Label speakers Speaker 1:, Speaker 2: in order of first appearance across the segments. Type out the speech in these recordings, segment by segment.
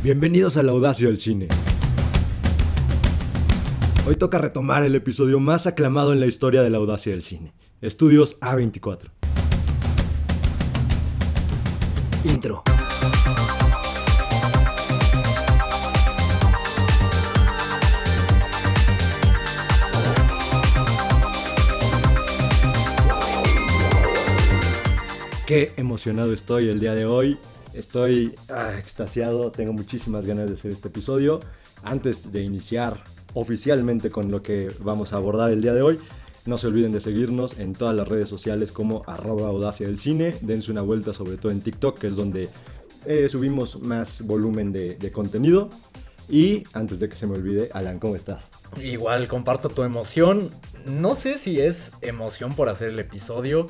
Speaker 1: Bienvenidos a la audacia del cine. Hoy toca retomar el episodio más aclamado en la historia de la audacia del cine, Estudios A24. Intro. Qué emocionado estoy el día de hoy. Estoy ah, extasiado, tengo muchísimas ganas de hacer este episodio. Antes de iniciar oficialmente con lo que vamos a abordar el día de hoy, no se olviden de seguirnos en todas las redes sociales como arroba audacia del cine. Dense una vuelta sobre todo en TikTok, que es donde eh, subimos más volumen de, de contenido. Y antes de que se me olvide, Alan, ¿cómo estás?
Speaker 2: Igual comparto tu emoción. No sé si es emoción por hacer el episodio.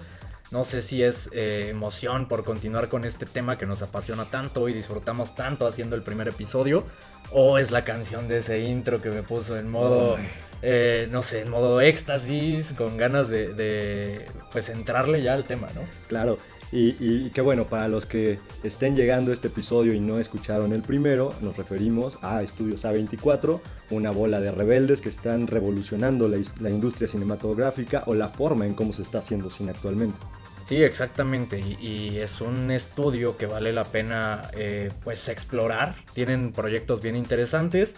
Speaker 2: No sé si es eh, emoción por continuar con este tema que nos apasiona tanto y disfrutamos tanto haciendo el primer episodio. O es la canción de ese intro que me puso en modo, eh, no sé, en modo éxtasis, con ganas de, pues entrarle ya al tema, ¿no?
Speaker 1: Claro, y, y, qué bueno, para los que estén llegando a este episodio y no escucharon el primero, nos referimos a Estudios A24, una bola de rebeldes que están revolucionando la, la industria cinematográfica o la forma en cómo se está haciendo cine actualmente.
Speaker 2: Sí, exactamente. Y, es un estudio que vale la pena eh, pues explorar. Tienen proyectos bien interesantes.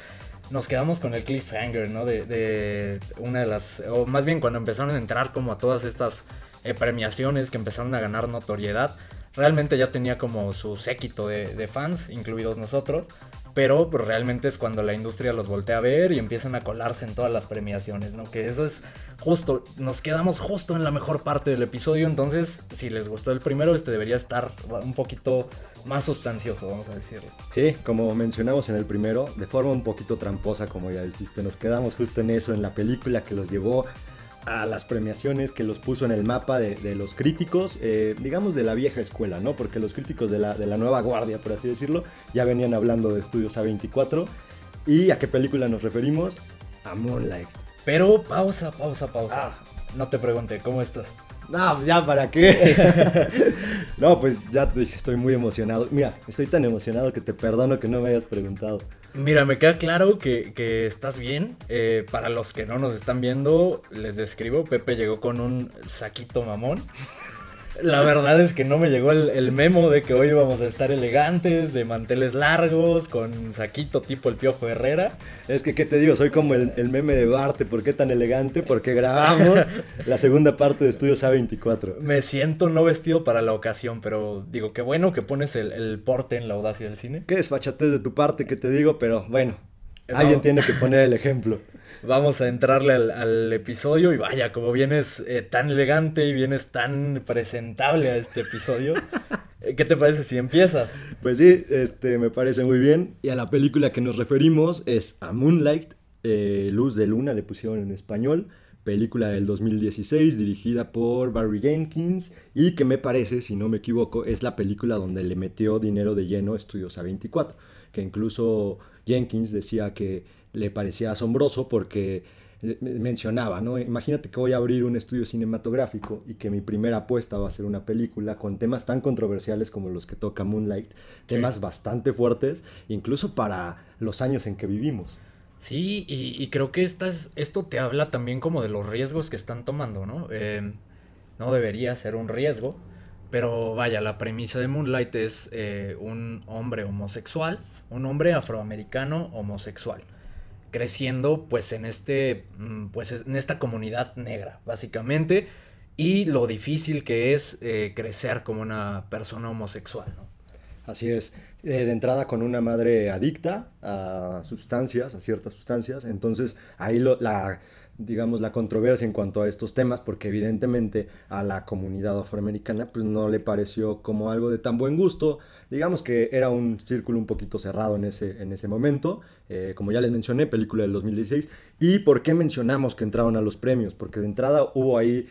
Speaker 2: Nos quedamos con el cliffhanger, ¿no? De, una de las. O más bien cuando empezaron a entrar como a todas estas eh, premiaciones que empezaron a ganar notoriedad. Realmente ya tenía como su séquito de fans, incluidos nosotros pero pues, realmente es cuando la industria los voltea a ver y empiezan a colarse en todas las premiaciones, ¿no? Que eso es justo, nos quedamos justo en la mejor parte del episodio, entonces si les gustó el primero, este debería estar un poquito más sustancioso, vamos a decirlo.
Speaker 1: Sí, como mencionamos en el primero, de forma un poquito tramposa, como ya dijiste, nos quedamos justo en eso, en la película que los llevó a las premiaciones que los puso en el mapa de, los críticos, eh, digamos de la vieja escuela, ¿no? Porque los críticos de la, de la nueva guardia, por así decirlo, ya venían hablando de estudios A24. ¿Y a qué película nos referimos? A Moonlight.
Speaker 2: Pero pausa, pausa, pausa. Ah. No te pregunté, ¿cómo estás?
Speaker 1: No, ya para qué. no, pues ya te dije, estoy muy emocionado. Mira, estoy tan emocionado que te perdono que no me hayas preguntado.
Speaker 2: Mira, me queda claro que, estás bien. Eh, para los que no nos están viendo, les describo. Pepe llegó con un saquito mamón. La verdad es que no me llegó el, memo de que hoy íbamos a estar elegantes, de manteles largos, con saquito tipo el Piojo Herrera.
Speaker 1: Es que, ¿qué te digo? Soy como el, meme de Barte. ¿Por qué tan elegante? Porque grabamos la segunda parte de Estudios A24.
Speaker 2: Me siento no vestido para la ocasión, pero digo, qué bueno que pones el, porte en la audacia del cine.
Speaker 1: Qué desfachatez de tu parte, que te digo, pero bueno, alguien tiene que poner el ejemplo
Speaker 2: vamos a entrarle al, episodio y vaya, como vienes eh, tan elegante y vienes tan presentable a este episodio, eh, ¿qué te parece si empiezas?
Speaker 1: Pues sí, este, me parece muy bien. Y a la película que nos referimos es a Moonlight, eh, Luz de Luna, le pusieron en español. Película del 2016 dirigida por Barry Jenkins y que me parece, si no me equivoco, es la película donde le metió dinero de lleno Estudios A24, que incluso Jenkins decía que le parecía asombroso porque mencionaba, ¿no? Imagínate que voy a abrir un estudio cinematográfico y que mi primera apuesta va a ser una película con temas tan controversiales como los que toca Moonlight, temas bastante fuertes, incluso para los años en que vivimos.
Speaker 2: Sí, y, creo que esto te habla también como de los riesgos que están tomando, ¿no? Eh, no debería ser un riesgo, pero vaya, la premisa de Moonlight es eh, un hombre homosexual, un hombre afroamericano homosexual creciendo pues en este mm, pues en esta comunidad negra básicamente y lo difícil que es eh, crecer como una persona homosexual
Speaker 1: así es. Eh, de entrada con una madre adicta a sustancias a ciertas sustancias entonces ahí lo, la digamos, la controversia en cuanto a estos temas, porque evidentemente a la comunidad afroamericana pues no le pareció como algo de tan buen gusto. Digamos que era un círculo un poquito cerrado en ese, en ese momento, eh, como ya les mencioné, película del 2016. ¿Y por qué mencionamos que entraron a los premios? Porque de entrada hubo ahí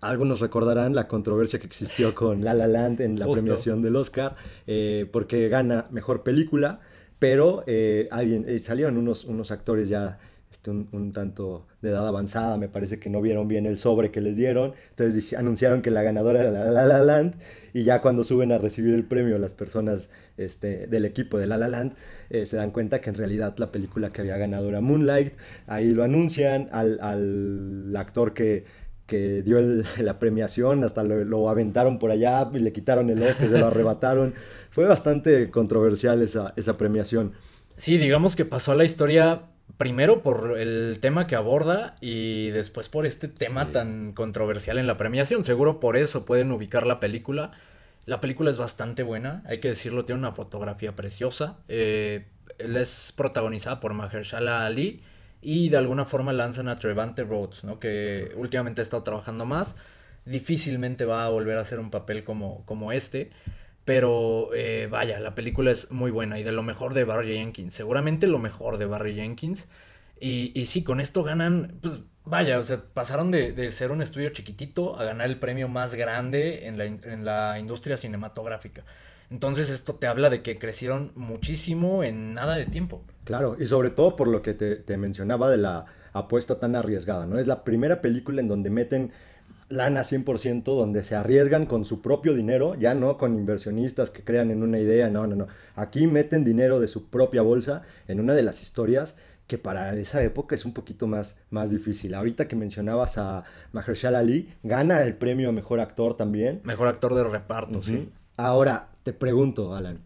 Speaker 1: algunos recordarán la controversia que existió con La La Land en la premiación del Oscar, eh, porque gana mejor película, pero eh, alguien, salieron unos, unos actores ya este, un, tanto de edad avanzada, me parece que no vieron bien el sobre que les dieron, entonces anunciaron que la ganadora era La La, Land, y ya cuando suben a recibir el premio las personas este, del equipo de La La Land eh, se dan cuenta que en realidad la película que había ganado era Moonlight, ahí lo anuncian al, al actor que, que dio la premiación, hasta lo, aventaron por allá y le quitaron el Oscar, se lo arrebataron. Fue bastante controversial esa, esa premiación.
Speaker 2: Sí, digamos que pasó a la historia primero por el tema que aborda y después por este tema tan controversial en la premiación. Seguro por eso pueden ubicar la película. La película es bastante buena, hay que decirlo, tiene una fotografía preciosa. Eh, es protagonizada por Mahershala Ali y de alguna forma lanzan a Trevante Rhodes, ¿no? que últimamente ha estado trabajando más. Difícilmente va a volver a hacer un papel como, como este. Pero eh, vaya, la película es muy buena y de lo mejor de Barry Jenkins. Seguramente lo mejor de Barry Jenkins. Y, y sí, con esto ganan, pues vaya, o sea, pasaron de, ser un estudio chiquitito a ganar el premio más grande en la, en la industria cinematográfica. Entonces esto te habla de que crecieron muchísimo en nada de tiempo.
Speaker 1: Claro, y sobre todo por lo que te, te mencionaba de la apuesta tan arriesgada, ¿no? Es la primera película en donde meten lana 100%, donde se arriesgan con su propio dinero, ya no con inversionistas que crean en una idea, no, no, no. Aquí meten dinero de su propia bolsa en una de las historias que para esa época es un poquito más, más difícil. Ahorita que mencionabas a Mahershala Ali, gana el premio a Mejor Actor también.
Speaker 2: Mejor Actor de Reparto, sí.
Speaker 1: Ahora, te pregunto, Alan,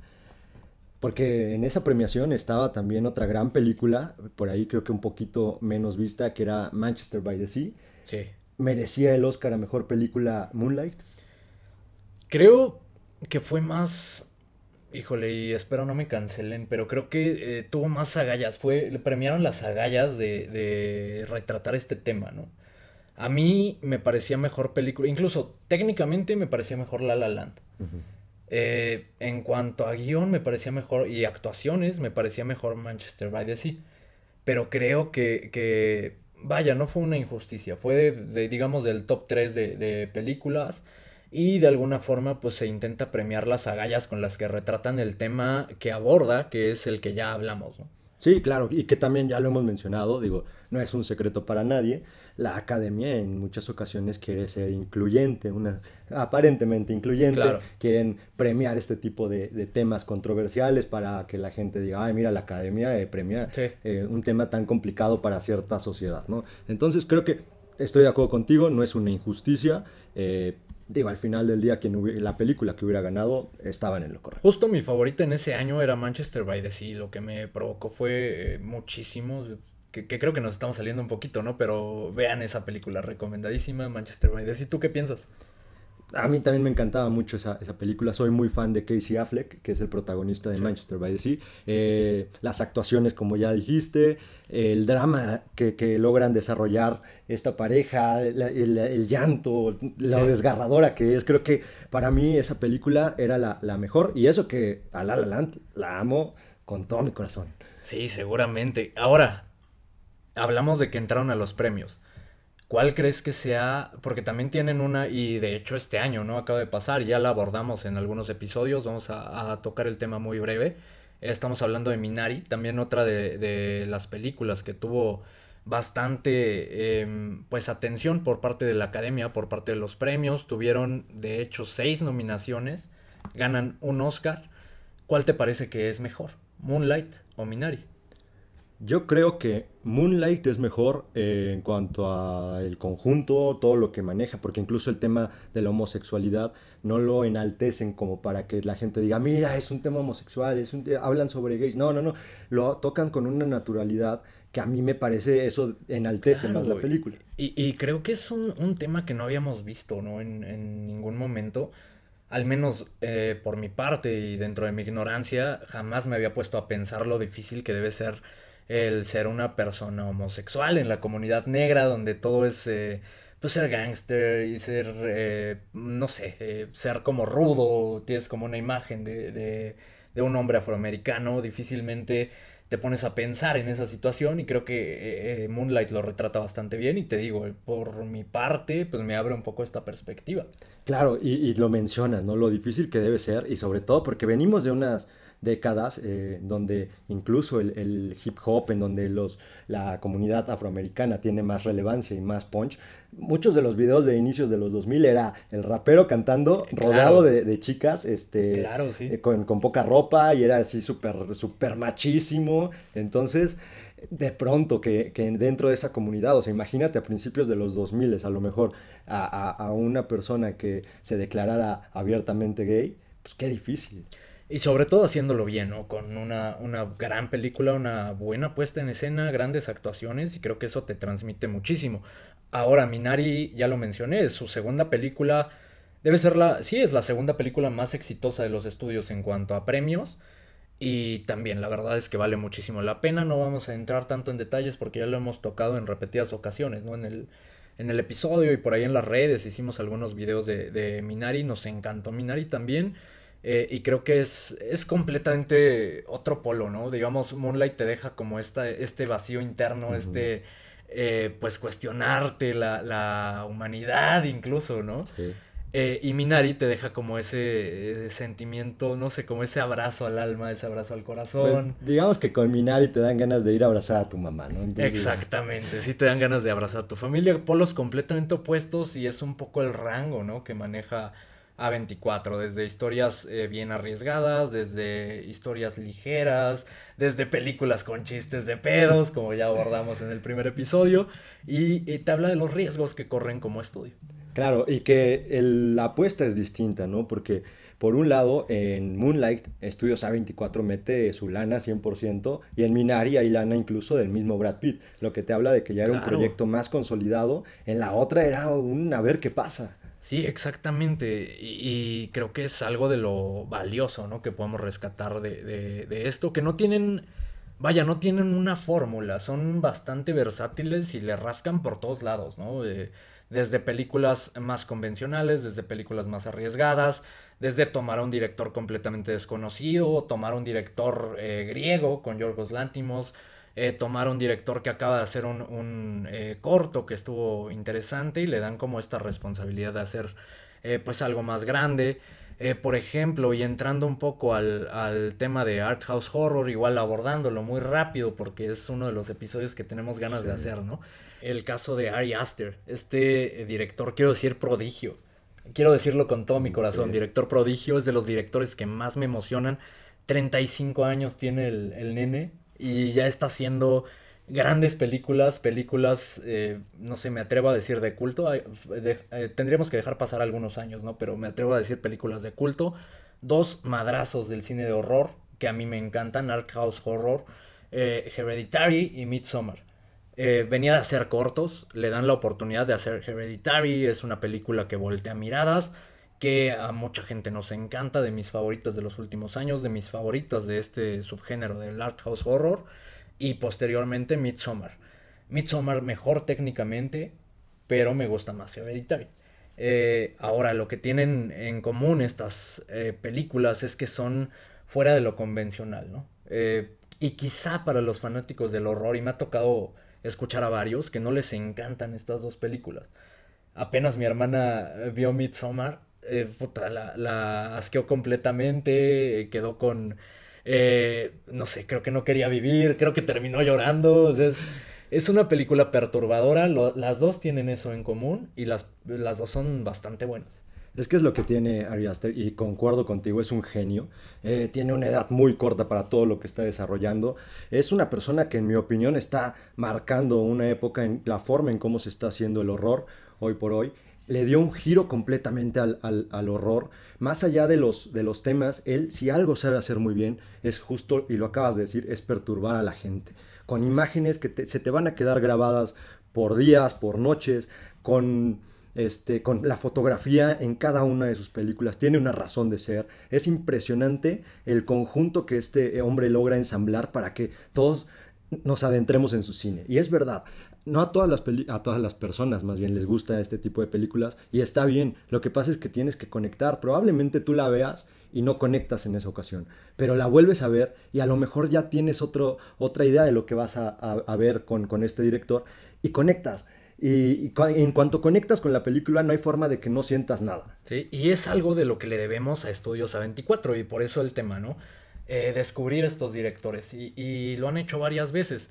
Speaker 1: porque en esa premiación estaba también otra gran película, por ahí creo que un poquito menos vista, que era Manchester by the Sea.
Speaker 2: Sí
Speaker 1: merecía el Oscar a mejor película Moonlight?
Speaker 2: Creo que fue más. Híjole, y espero no me cancelen, pero creo que eh, tuvo más agallas. Fue, le premiaron las agallas de, de retratar este tema, ¿no? A mí me parecía mejor película, incluso técnicamente me parecía mejor La La Land. Eh, en cuanto a guion me parecía mejor y actuaciones me parecía mejor Manchester by the Sea. Pero creo que, que vaya, no fue una injusticia, fue de, digamos del top 3 de, películas y de alguna forma pues se intenta premiar las agallas con las que retratan el tema que aborda, que es el que ya hablamos. ¿no?
Speaker 1: Sí, claro, y que también ya lo hemos mencionado, digo, no es un secreto para nadie, la academia en muchas ocasiones quiere ser incluyente, una aparentemente incluyente, quieren premiar este tipo de, temas controversiales para que la gente diga, ay, mira, la academia eh, premia eh, un tema tan complicado para cierta sociedad, ¿no? Entonces creo que estoy de acuerdo contigo, no es una injusticia, eh, digo, al final del día, quien la película que hubiera ganado estaban en lo correcto.
Speaker 2: Justo mi favorita en ese año era Manchester by the Sea. Lo que me provocó fue eh, muchísimo. Que, creo que nos estamos saliendo un poquito, ¿no? Pero vean esa película, recomendadísima, Manchester by the Sea. ¿Tú qué piensas?
Speaker 1: A mí también me encantaba mucho esa, película. Soy muy fan de Casey Affleck, que es el protagonista de Manchester by the Sea. Eh, las actuaciones, como ya dijiste, el drama que, logran desarrollar esta pareja, el, llanto, la desgarradora que es. Creo que para mí esa película era la, la, mejor. Y eso que a La La Land la amo con todo mi corazón.
Speaker 2: Sí, seguramente. Ahora, hablamos de que entraron a los premios. ¿Cuál crees que sea? Porque también tienen una, y de hecho este año, ¿no? Acaba de pasar, ya la abordamos en algunos episodios, vamos a, tocar el tema muy breve. Estamos hablando de Minari, también otra de, las películas que tuvo bastante em, pues atención por parte de la academia, por parte de los premios. Tuvieron de hecho seis nominaciones, ganan un Oscar. ¿Cuál te parece que es mejor? ¿Moonlight o Minari?
Speaker 1: Yo creo que Moonlight es mejor eh, en cuanto al conjunto, todo lo que maneja, porque incluso el tema de la homosexualidad no lo enaltecen como para que la gente diga, mira, es un tema homosexual, es un hablan sobre gays. No, no, no, lo tocan con una naturalidad que a mí me parece eso enaltece más la película.
Speaker 2: Y, creo que es un, tema que no habíamos visto, ¿no? En, ningún momento al menos eh, por mi parte y dentro de mi ignorancia, jamás me había puesto a pensar lo difícil que debe ser el ser una persona homosexual en la comunidad negra donde todo es eh, pues ser gángster y ser eh, no sé eh, ser como rudo tienes como una imagen de, de, de, un hombre afroamericano difícilmente te pones a pensar en esa situación y creo que Moonlight lo retrata bastante bien y te digo por mi parte pues me abre un poco esta perspectiva.
Speaker 1: Claro y, y lo mencionas no lo difícil que debe ser y sobre todo porque venimos de unas décadas, eh, donde incluso el, hip hop, en donde los, la comunidad afroamericana tiene más relevancia y más punch, muchos de los videos de inicios de los 2000 era el rapero cantando rodeado de, chicas este, eh, con, poca ropa y era así súper super machísimo. Entonces, de pronto que, dentro de esa comunidad, o sea, imagínate a principios de los 2000 a lo mejor a, a una persona que se declarara abiertamente gay, pues qué difícil.
Speaker 2: Y sobre todo haciéndolo bien, ¿no? Con una, gran película, una buena puesta en escena, grandes actuaciones y creo que eso te transmite muchísimo. Ahora, Minari, ya lo mencioné, es su segunda película, debe ser la, sí, es la segunda película más exitosa de los estudios en cuanto a premios. Y también la verdad es que vale muchísimo la pena, no vamos a entrar tanto en detalles porque ya lo hemos tocado en repetidas ocasiones, ¿no? En el, en el episodio y por ahí en las redes hicimos algunos videos de, de Minari, nos encantó Minari también. Eh, y creo que es, es completamente otro polo, ¿no? Digamos, Moonlight te deja como esta, este vacío interno, este, eh, pues cuestionarte la, la, humanidad incluso, ¿no? Sí. Eh, y Minari te deja como ese, sentimiento, no sé, como ese abrazo al alma, ese abrazo al corazón.
Speaker 1: Pues, digamos que con Minari te dan ganas de ir a abrazar a tu mamá, ¿no?
Speaker 2: Exactamente, sí te dan ganas de abrazar a tu familia, polos completamente opuestos y es un poco el rango, ¿no? Que maneja a24, desde historias eh, bien arriesgadas, desde historias ligeras, desde películas con chistes de pedos, como ya abordamos en el primer episodio, y, te habla de los riesgos que corren como estudio.
Speaker 1: Claro, y que la apuesta es distinta, ¿no? Porque por un lado, en Moonlight, Estudios A24 mete su lana 100%, y en Minari hay lana incluso del mismo Brad Pitt, lo que te habla de que ya era un proyecto más consolidado, en la otra era un a ver qué pasa.
Speaker 2: Sí, exactamente. Y, creo que es algo de lo valioso, ¿no? Que podemos rescatar de, esto, que no tienen, vaya, no tienen una fórmula, son bastante versátiles y le rascan por todos lados, ¿no? desde películas más convencionales, desde películas más arriesgadas, desde tomar a un director completamente desconocido, tomar a un director eh, griego con Yorgos Lantimos, eh, tomar un director que acaba de hacer un, eh, corto que estuvo interesante y le dan como esta responsabilidad de hacer eh, pues algo más grande. por ejemplo, y entrando un poco al, tema de Art House Horror, igual abordándolo muy rápido porque es uno de los episodios que tenemos ganas de hacer, ¿no? El caso de Ari Aster, este director, quiero decir prodigio, quiero decirlo con todo mi corazón, director prodigio, es de los directores que más me emocionan. 35 años tiene el, el nene, y ya está haciendo grandes películas, películas, eh, no sé, me atrevo a decir de culto, eh, tendríamos que dejar pasar algunos años, ¿no? Pero me atrevo a decir películas de culto, dos madrazos del cine de horror que a mí me encantan, Art House Horror, eh, Hereditary y Midsommar. venía de hacer cortos, le dan la oportunidad de hacer Hereditary, es una película que voltea miradas, que a mucha gente nos encanta, de mis favoritas de los últimos años, de mis favoritas de este subgénero del art house horror, y posteriormente Midsommar. Midsommar mejor técnicamente, pero me gusta más Hereditary. Eh, ahora, lo que tienen en común estas eh, películas es que son fuera de lo convencional, ¿no? Eh, y quizá para los fanáticos del horror, y me ha tocado escuchar a varios que no les encantan estas dos películas. Apenas mi hermana vio Midsommar eh, la, asqueó completamente, quedó con, eh, no sé, creo que no quería vivir, creo que terminó llorando, es, es una película perturbadora, las dos tienen eso en común y las, las dos son bastante buenas.
Speaker 1: Es que es lo que tiene Ari Aster y concuerdo contigo, es un genio. Eh, tiene una edad muy corta para todo lo que está desarrollando. Es una persona que en mi opinión está marcando una época en la forma en cómo se está haciendo el horror hoy por hoy le dio un giro completamente al, horror. Más allá de los, de los temas, él, si algo sabe hacer muy bien, es justo, y lo acabas de decir, es perturbar a la gente. Con imágenes que se te van a quedar grabadas por días, por noches, con, este, con la fotografía en cada una de sus películas. Tiene una razón de ser. Es impresionante el conjunto que este hombre logra ensamblar para que todos nos adentremos en su cine. Y es verdad, no a todas las a todas las personas más bien les gusta este tipo de películas y está bien. Lo que pasa es que tienes que conectar. Probablemente tú la veas y no conectas en esa ocasión, pero la vuelves a ver y a lo mejor ya tienes otro, otra idea de lo que vas a, ver con, con, este director y conectas. Y, en cuanto conectas con la película no hay forma de que no sientas nada.
Speaker 2: Sí, y es algo de lo que le debemos a Estudios A24 y por eso el tema, ¿no? eh, descubrir estos directores y, lo han hecho varias veces.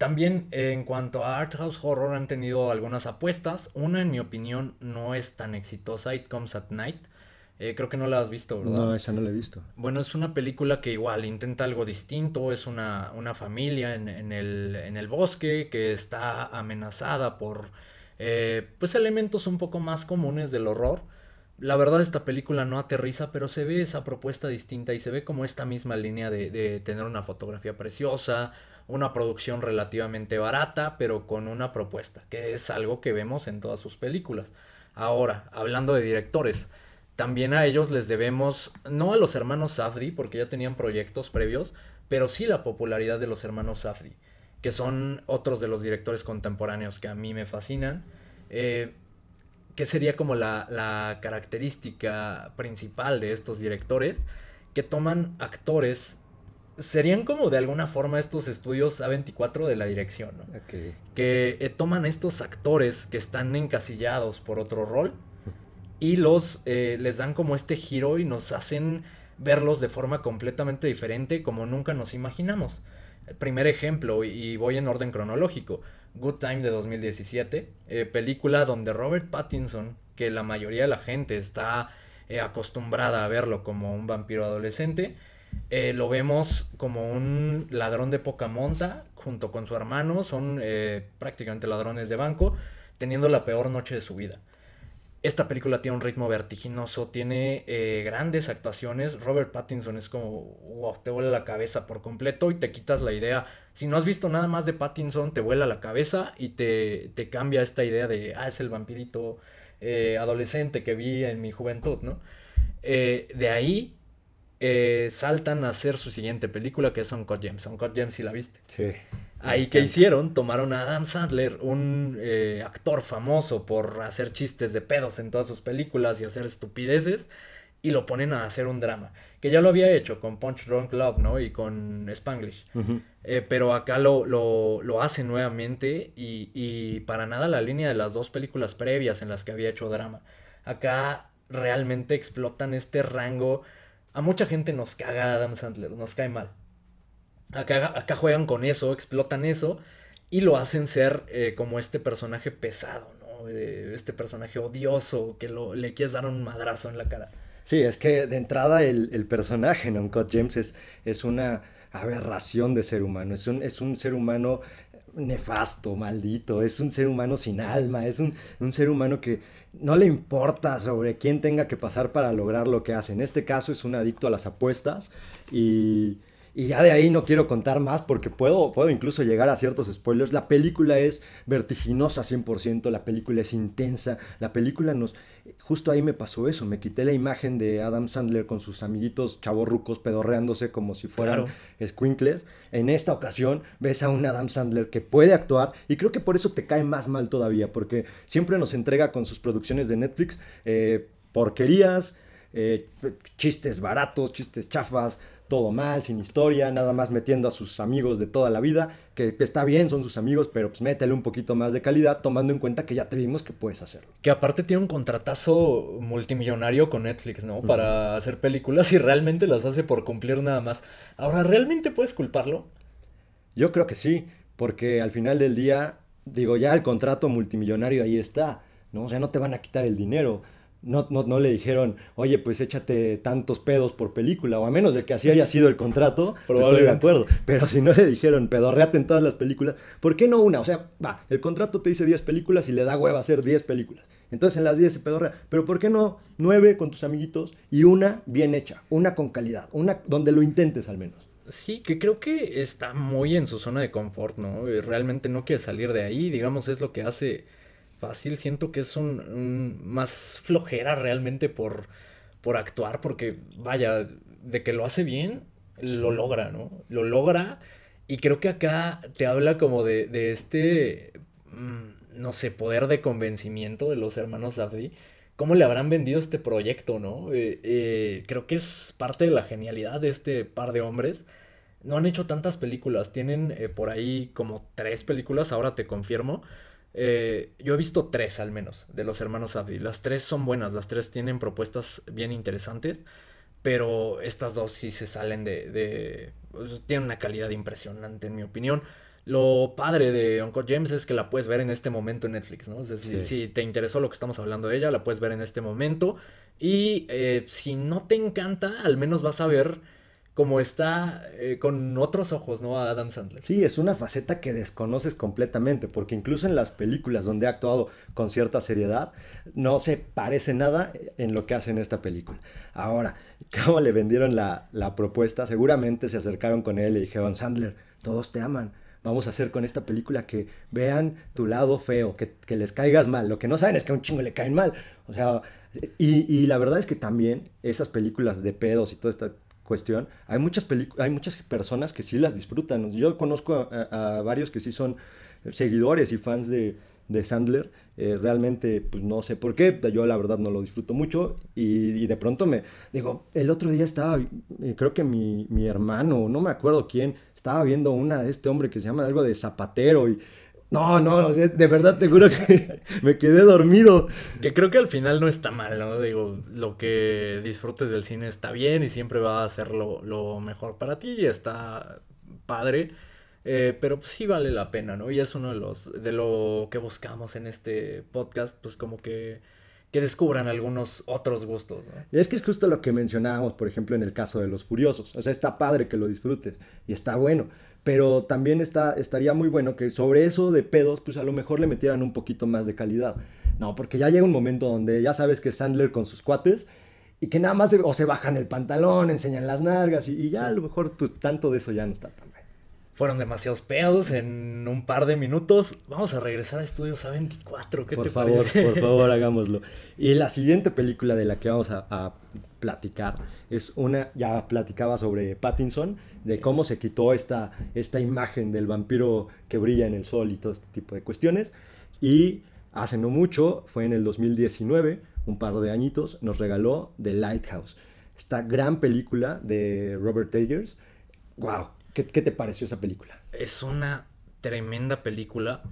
Speaker 2: También en cuanto a Art House Horror han tenido algunas apuestas. Una, en mi opinión, no es tan exitosa, It Comes at Night. Eh, creo que no la has visto, ¿verdad?
Speaker 1: No, esa no la he visto.
Speaker 2: Bueno, es una película que igual intenta algo distinto. Es una, una familia en, en, el, en, el, bosque que está amenazada por eh, pues elementos un poco más comunes del horror. La verdad esta película no aterriza, pero se ve esa propuesta distinta y se ve como esta misma línea de, de tener una fotografía preciosa, una producción relativamente barata, pero con una propuesta, que es algo que vemos en todas sus películas. Ahora, hablando de directores, también a ellos les debemos, no a los hermanos Safdie, porque ya tenían proyectos previos, pero sí la popularidad de los hermanos Safdie, que son otros de los directores contemporáneos que a mí me fascinan. Eh, que sería como la, la, característica principal de estos directores, que toman actores, serían como de alguna forma estos estudios A24 de la dirección, ¿no? Que eh, toman estos actores que están encasillados por otro rol y los eh, les dan como este giro y nos hacen verlos de forma completamente diferente como nunca nos imaginamos. El primer ejemplo, y voy en orden cronológico, Good Time de 2017, eh, película donde Robert Pattinson, que la mayoría de la gente está acostumbrada a verlo como un vampiro adolescente, lo vemos como un ladrón de poca monta junto con su hermano, son prácticamente ladrones de banco, teniendo la peor noche de su vida. Esta película tiene un ritmo vertiginoso, tiene eh, grandes actuaciones. Robert Pattinson es como, wow, te vuela la cabeza por completo y te quitas la idea. Si no has visto nada más de Pattinson, te vuela la cabeza y te, te cambia esta idea de, ah, es el vampirito eh, adolescente que vi en mi juventud, ¿no? Eh, de ahí saltan a hacer su siguiente película que es Uncut Gems. Uncut Gems, si la viste.
Speaker 1: Sí.
Speaker 2: Ahí que hicieron, tomaron a Adam Sandler, un eh, actor famoso por hacer chistes de pedos en todas sus películas y hacer estupideces, y lo ponen a hacer un drama. Que ya lo había hecho con Punch Drunk Love, ¿no? Y con Spanglish. Eh, pero acá lo, lo, lo hace nuevamente y, y, para nada la línea de las dos películas previas en las que había hecho drama. Acá realmente explotan este rango. A mucha gente nos caga Adam Sandler, nos cae mal. Acá, juegan con eso, explotan eso y lo hacen ser eh, como este personaje pesado, ¿no? este personaje odioso que lo, le quieres dar un madrazo en la cara.
Speaker 1: Sí, es que de entrada el, personaje en Uncut James es, es, una aberración de ser humano, es un, es un ser humano nefasto, maldito, es un ser humano sin alma, es un, un, ser humano que no le importa sobre quién tenga que pasar para lograr lo que hace. En este caso es un adicto a las apuestas y y ya de ahí no quiero contar más porque puedo, puedo incluso llegar a ciertos spoilers. La película es vertiginosa 100%, la película es intensa, la película nos... Justo ahí me pasó eso, me quité la imagen de Adam Sandler con sus amiguitos chavorrucos pedorreándose como si fueran squinkles. En esta ocasión ves a un Adam Sandler que puede actuar y creo que por eso te cae más mal todavía, porque siempre nos entrega con sus producciones de Netflix eh, porquerías, eh, chistes baratos, chistes chafas, todo mal, sin historia, nada más metiendo a sus amigos de toda la vida, que, está bien, son sus amigos, pero pues métele un poquito más de calidad, tomando en cuenta que ya te vimos que puedes hacerlo.
Speaker 2: Que aparte tiene un contratazo multimillonario con Netflix, ¿no? Para hacer películas y realmente las hace por cumplir nada más. Ahora, ¿realmente puedes culparlo?
Speaker 1: Yo creo que sí, porque al final del día, digo, ya el contrato multimillonario ahí está, ¿no? O sea, no te van a quitar el dinero no, no, le dijeron, oye, pues échate tantos pedos por película, o a menos de que así haya sido el contrato, pues estoy de acuerdo. Pero si no le dijeron, pedorreate en todas las películas, ¿por qué no una? O sea, va, el contrato te dice 10 películas y le da hueva hacer 10 películas. Entonces en las 10 se pedorrea. Pero ¿por qué no 9 con tus amiguitos y una bien hecha, una con calidad, una donde lo intentes al menos?
Speaker 2: Sí, que creo que está muy en su zona de confort, ¿no? Realmente no quiere salir de ahí, digamos, es lo que hace fácil. Siento que es un, más flojera realmente por, por actuar, porque vaya, de que lo hace bien, lo logra, ¿no? Lo logra. Y creo que acá te habla como de, de este, mm, no sé, poder de convencimiento de los hermanos Abdi. ¿Cómo le habrán vendido este proyecto, no? Eh, eh, creo que es parte de la genialidad de este par de hombres. No han hecho tantas películas, tienen eh, por ahí como tres películas, ahora te confirmo. Eh, yo he visto tres al menos de los hermanos Abdi. Las tres son buenas, las tres tienen propuestas bien interesantes. pero estas dos sí se salen de... de tienen una calidad impresionante en mi opinión. Lo padre de Uncle James es que la puedes ver en este momento en Netflix, ¿no? si, te interesó lo que estamos hablando de ella, la puedes ver en este momento. Y eh, si no te encanta, al menos vas a ver cómo está eh, con otros ojos, ¿no? A Adam Sandler.
Speaker 1: Sí, es una faceta que desconoces completamente, porque incluso en las películas donde ha actuado con cierta seriedad, no se parece nada en lo que hace en esta película. Ahora, ¿cómo le vendieron la, la propuesta? Seguramente se acercaron con él y dijeron, Sandler, todos te aman vamos a hacer con esta película que vean tu lado feo, que, les caigas mal. Lo que no saben es que a un chingo le caen mal. O sea, y, la verdad es que también esas películas de pedos y toda esta cuestión, hay muchas, hay muchas personas que sí las disfrutan. Yo conozco a varios que sí son seguidores y fans de, de Sandler. Eh, realmente, pues no sé por qué, yo la verdad no lo disfruto mucho y, de pronto me digo, el otro día estaba, eh, creo que mi, mi, hermano, no me acuerdo quién, estaba viendo una de este hombre que se llama algo de zapatero y... No, no, de verdad te juro que me quedé dormido.
Speaker 2: Que creo que al final no está mal, ¿no? Digo, lo que disfrutes del cine está bien y siempre va a ser lo, lo mejor para ti y está padre. Eh, pero pues sí vale la pena, ¿no? Y es uno de los, de lo que buscamos en este podcast, pues como que, que descubran algunos otros gustos, ¿no?
Speaker 1: Y es que es justo lo que mencionábamos, por ejemplo, en el caso de los furiosos. O sea, está padre que lo disfrutes y está bueno. Pero también está, estaría muy bueno que sobre eso de pedos, pues a lo mejor le metieran un poquito más de calidad. No, porque ya llega un momento donde ya sabes que Sandler con sus cuates y que nada más o se bajan el pantalón, enseñan las nalgas y, y ya a lo mejor pues tanto de eso ya no está tan
Speaker 2: fueron demasiados pedos en un par de minutos. Vamos a regresar a Estudios A24. ¿Qué
Speaker 1: por favor, por favor, hagámoslo. Y la siguiente película de la que vamos a, platicar es una, ya platicaba sobre Pattinson, de cómo se quitó esta, esta imagen del vampiro que brilla en el sol y todo este tipo de cuestiones. Y hace no mucho, fue en el 2019, un par de añitos, nos regaló The Lighthouse. Esta gran película de Robert Eggers. ¡Wow! ¿Qué, te pareció esa película?
Speaker 2: Es una tremenda película.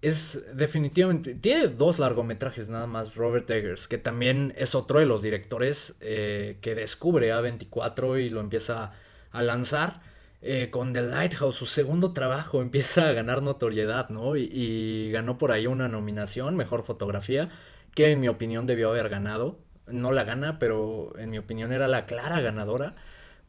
Speaker 2: Es definitivamente. Tiene dos largometrajes nada más, Robert Eggers, que también es otro de los directores eh, que descubre A24 y lo empieza a lanzar. Eh, con The Lighthouse, su segundo trabajo, empieza a ganar notoriedad, ¿no? Y, y, ganó por ahí una nominación, mejor fotografía, que en mi opinión debió haber ganado. No la gana, pero en mi opinión era la clara ganadora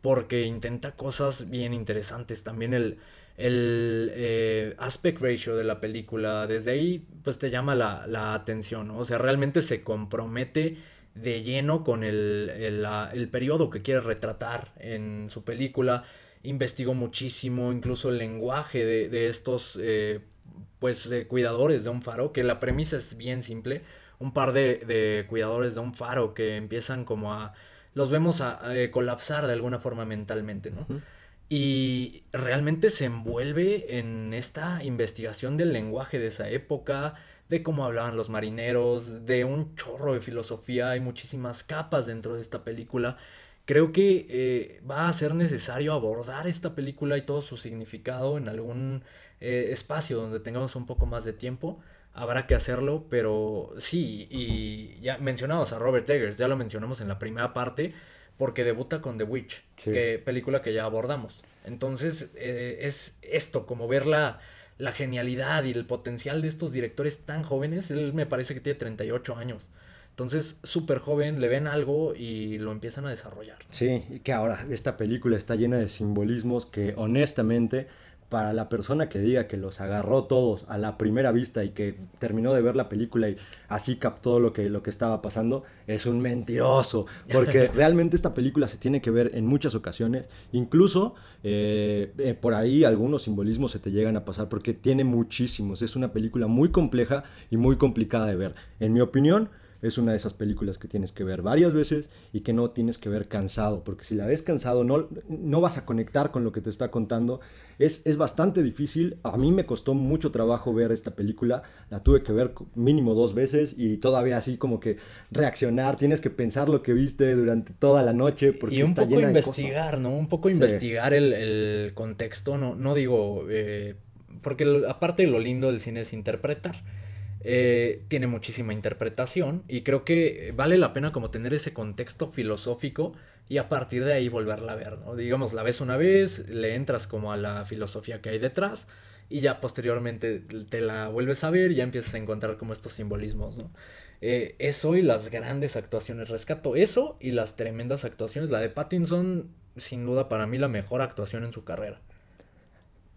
Speaker 2: porque intenta cosas bien interesantes. También el, el eh, aspect ratio de la película, desde ahí pues te llama la, atención, o sea, realmente se compromete de lleno con el, el, periodo que quiere retratar en su película. Investigó muchísimo, incluso el lenguaje de, estos eh, pues cuidadores de un faro, que la premisa es bien simple. Un par de, de cuidadores de un faro que empiezan como a los vemos a, eh, colapsar de alguna forma mentalmente, ¿no? Y realmente se envuelve en esta investigación del lenguaje de esa época, de cómo hablaban los marineros, de un chorro de filosofía, hay muchísimas capas dentro de esta película. Creo que eh, va a ser necesario abordar esta película y todo su significado en algún eh, espacio donde tengamos un poco más de tiempo habrá que hacerlo, pero sí, y ya mencionamos a Robert Eggers, ya lo mencionamos en la primera parte, porque debuta con The Witch, que, película que ya abordamos. Entonces, eh, es esto, como ver la, la genialidad y el potencial de estos directores tan jóvenes. Él me parece que tiene 38 años. Entonces, súper joven, le ven algo y lo empiezan a desarrollar.
Speaker 1: Sí, y que ahora esta película está llena de simbolismos que honestamente para la persona que diga que los agarró todos a la primera vista y que terminó de ver la película y así captó lo que, lo que estaba pasando, es un mentiroso, porque realmente esta película se tiene que ver en muchas ocasiones, incluso eh, eh, por ahí algunos simbolismos se te llegan a pasar porque tiene muchísimos, es una película muy compleja y muy complicada de ver. En mi opinión, es una de esas películas que tienes que ver varias veces y que no tienes que ver cansado, porque si la ves cansado no, no vas a conectar con lo que te está contando. Es, es bastante difícil, a mí me costó mucho trabajo ver esta película, la tuve que ver mínimo dos veces y todavía así como que reaccionar, tienes que pensar lo que viste durante toda la noche.
Speaker 2: Porque y un poco investigar, ¿no? Un poco investigar el, contexto, no, no digo, eh, porque aparte de lo lindo del cine es interpretar. Eh, tiene muchísima interpretación y creo que vale la pena como tener ese contexto filosófico y a partir de ahí volverla a ver, ¿no? Digamos, la ves una vez, le entras como a la filosofía que hay detrás y ya posteriormente te la vuelves a ver y ya empiezas a encontrar como estos simbolismos. Eh, eso y las grandes actuaciones, rescato eso y las tremendas actuaciones. La de Pattinson, sin duda para mí la mejor actuación en su carrera.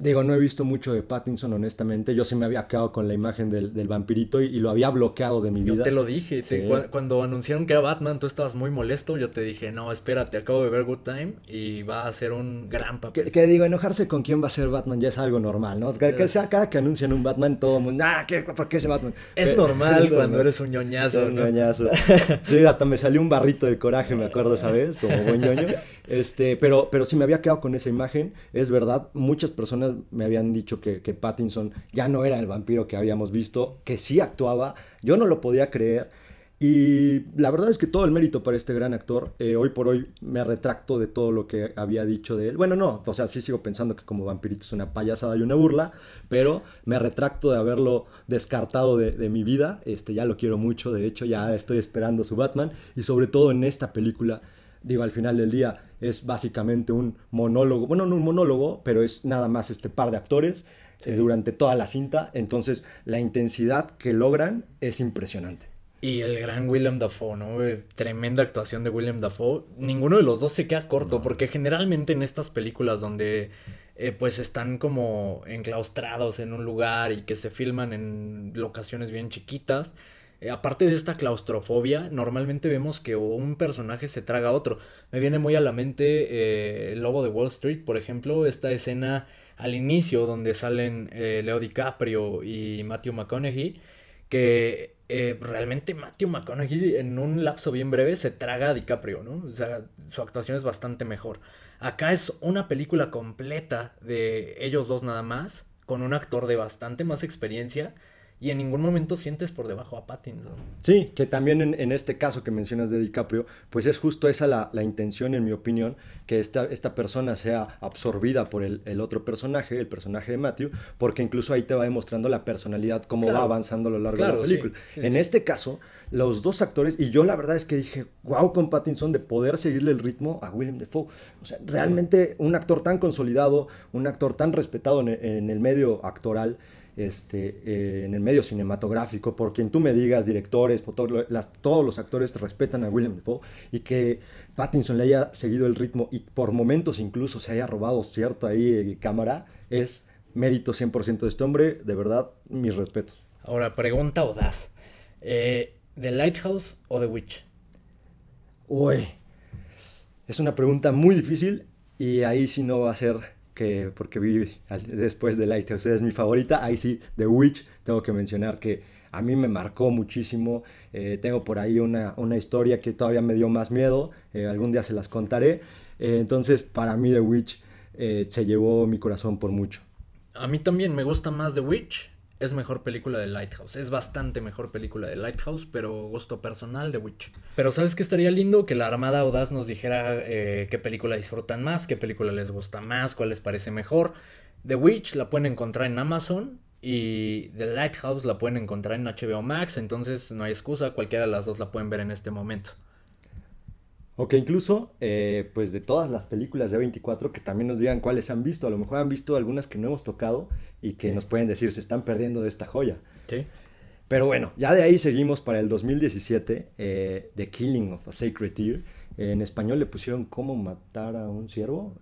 Speaker 1: Digo, no he visto mucho de Pattinson, honestamente. Yo sí me había quedado con la imagen del, del vampirito y, y, lo había bloqueado de mi vida.
Speaker 2: Yo te lo dije. Sí. Te, cu cuando anunciaron que era Batman, tú estabas muy molesto. Yo te dije, no, espérate, acabo de ver Good Time y va a ser un gran papel.
Speaker 1: Que, que digo, enojarse con quién va a ser Batman ya es algo normal, ¿no? Que, que sea, cada que anuncian un Batman, todo el mundo, ah, ¿qué, ¿por qué ese Batman?
Speaker 2: Es normal
Speaker 1: es
Speaker 2: cuando
Speaker 1: normal.
Speaker 2: eres un ñoñazo.
Speaker 1: Un
Speaker 2: ¿no?
Speaker 1: ñoñazo. Sí, hasta me salió un barrito de coraje, me acuerdo, ¿sabes? Como buen ñoño. Este, pero, pero sí me había quedado con esa imagen. Es verdad, muchas personas me habían dicho que, que Pattinson ya no era el vampiro que habíamos visto, que sí actuaba. Yo no lo podía creer. Y la verdad es que todo el mérito para este gran actor. Eh, hoy por hoy me retracto de todo lo que había dicho de él. Bueno, no, o sea, sí sigo pensando que como vampirito es una payasada y una burla, pero me retracto de haberlo descartado de, de, mi vida. Este, ya lo quiero mucho, de hecho, ya estoy esperando su Batman. Y sobre todo en esta película, digo, al final del día es básicamente un monólogo. Bueno, no un monólogo, pero es nada más este par de actores. Sí. Eh, durante toda la cinta, entonces la intensidad que logran es impresionante.
Speaker 2: Y el gran William Dafoe, ¿no? Eh, Tremenda actuación de William Dafoe. Ninguno de los dos se queda corto, no. porque generalmente en estas películas donde eh, pues están como enclaustrados en un lugar y que se filman en locaciones bien chiquitas, eh, aparte de esta claustrofobia, normalmente vemos que un personaje se traga a otro. Me viene muy a la mente eh, el Lobo de Wall Street, por ejemplo, esta escena al inicio donde salen eh, Leo DiCaprio y Matthew McConaughey, que realmente Matthew McConaughey en un lapso bien breve se traga a DiCaprio, ¿no? O sea, su actuación es bastante mejor. Acá es una película completa de ellos dos nada más, con un actor de bastante más experiencia y en ningún momento sientes por debajo a Pattinson.
Speaker 1: Sí, que también en, en este caso que mencionas de DiCaprio, pues es justo esa la, la intención, en mi opinión, que esta, esta persona sea absorbida por el, el, otro personaje, el personaje de Matthew, porque incluso ahí te va demostrando la personalidad, cómo claro. va avanzando a lo largo claro, de la película. Sí, sí, en sí. este caso, los dos actores, y yo la verdad es que dije, wow, con Pattinson, de poder seguirle el ritmo a William Defoe. O sea, realmente un actor tan consolidado, un actor tan respetado en, en el medio actoral, este, eh, en el medio cinematográfico, por quien tú me digas, directores, las, todos los actores respetan a William Dafoe y que Pattinson le haya seguido el ritmo y por momentos incluso se haya robado cierto ahí eh, cámara, es mérito 100% de este hombre, de verdad, mis respetos.
Speaker 2: Ahora, pregunta audaz, eh, ¿The Lighthouse o The Witch?
Speaker 1: Uy, es una pregunta muy difícil y ahí sí no va a ser que porque vi después de Lighthouse es mi favorita, ahí sí, The Witch, tengo que mencionar que a mí me marcó muchísimo, eh, tengo por ahí una, una, historia que todavía me dio más miedo, eh, algún día se las contaré, eh, entonces para mí The Witch se llevó mi corazón por mucho.
Speaker 2: A mí también me gusta más The Witch, es mejor película de Lighthouse. Es bastante mejor película de Lighthouse, pero gusto personal de Witch. Pero ¿sabes qué estaría lindo? Que la Armada Audaz nos dijera eh, qué película disfrutan más, qué película les gusta más, cuál les parece mejor. The Witch la pueden encontrar en Amazon y The Lighthouse la pueden encontrar en HBO Max, entonces no hay excusa, cualquiera de las dos la pueden ver en este momento.
Speaker 1: O que incluso, eh, pues de todas las películas de 24, que también nos digan cuáles han visto. A lo mejor han visto algunas que no hemos tocado y que sí. nos pueden decir se están perdiendo de esta joya.
Speaker 2: Sí.
Speaker 1: Pero bueno, ya de ahí seguimos para el 2017, eh, The Killing of a Sacred Deer. En español le pusieron cómo matar a un ciervo.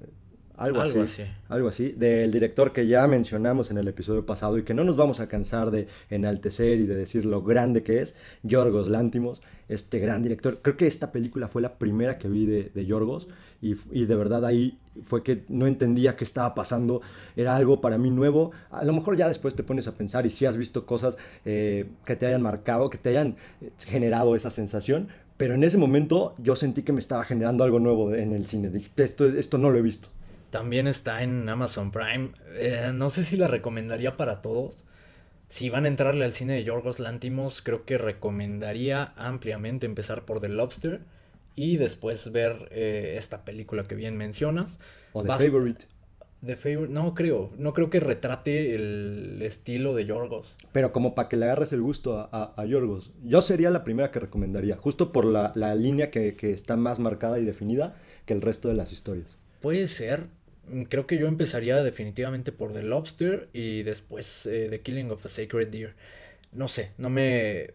Speaker 1: Algo,
Speaker 2: algo
Speaker 1: así,
Speaker 2: así,
Speaker 1: Algo así. Del director que ya mencionamos en el episodio pasado y que no nos vamos a cansar de enaltecer y de decir lo grande que es, Yorgos Lántimos, este gran director. Creo que esta película fue la primera que vi de, de Yorgos y, y, de verdad ahí fue que no entendía qué estaba pasando. Era algo para mí nuevo. A lo mejor ya después te pones a pensar y si sí has visto cosas eh, que te hayan marcado, que te hayan generado esa sensación. Pero en ese momento yo sentí que me estaba generando algo nuevo en el cine. Dije, esto, esto no lo he visto.
Speaker 2: También está en Amazon Prime. Eh, no sé si la recomendaría para todos. Si van a entrarle al cine de Yorgos Lantimos, creo que recomendaría ampliamente empezar por The Lobster y después ver eh, esta película que bien mencionas.
Speaker 1: O The Bast Favorite.
Speaker 2: The Favorite, no creo, no creo que retrate el estilo de Yorgos.
Speaker 1: Pero como para que le agarres el gusto a, a, a, Yorgos, yo sería la primera que recomendaría, justo por la, la línea que, que está más marcada y definida que el resto de las historias.
Speaker 2: Puede ser. Mm, creo que yo empezaría definitivamente por The Lobster y después eh, The Killing of a Sacred Deer. No sé, no me,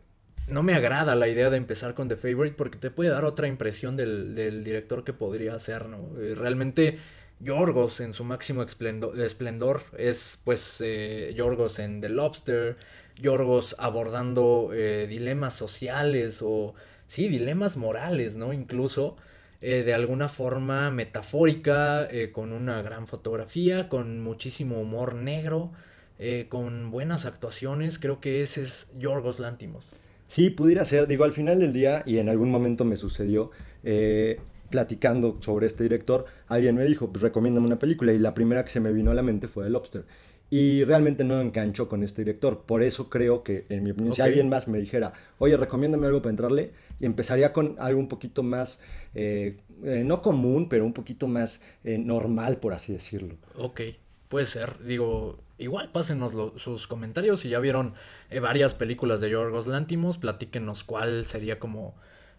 Speaker 2: no me agrada la idea de empezar con The Favorite porque te puede dar otra impresión del, del director que podría ser, ¿no? Eh, realmente Yorgos en su máximo esplendor, es pues eh, Yorgos en The Lobster, Yorgos abordando eh, dilemas sociales o sí, dilemas morales, ¿no? Incluso eh, de alguna forma metafórica, con una gran fotografía, con muchísimo humor negro, con buenas actuaciones, creo que ese es Yorgos Lántimos.
Speaker 1: Sí, pudiera ser, digo, al final del día, y en algún momento me sucedió, platicando sobre este director, alguien me dijo, pues recomiéndame una película y la primera que se me vino a la mente fue The Lobster. Y realmente no enganchó con este director. Por eso creo que, en mi opinión, si alguien más me dijera, oye, recomiéndame algo para entrarle, y empezaría con algo un poquito más, eh, eh, no común, pero un poquito más eh, normal, por así decirlo.
Speaker 2: Ok, puede ser. Digo, igual pásenos sus comentarios. Si ya vieron varias películas de Yorgos Lantimos, platíquenos cuál sería como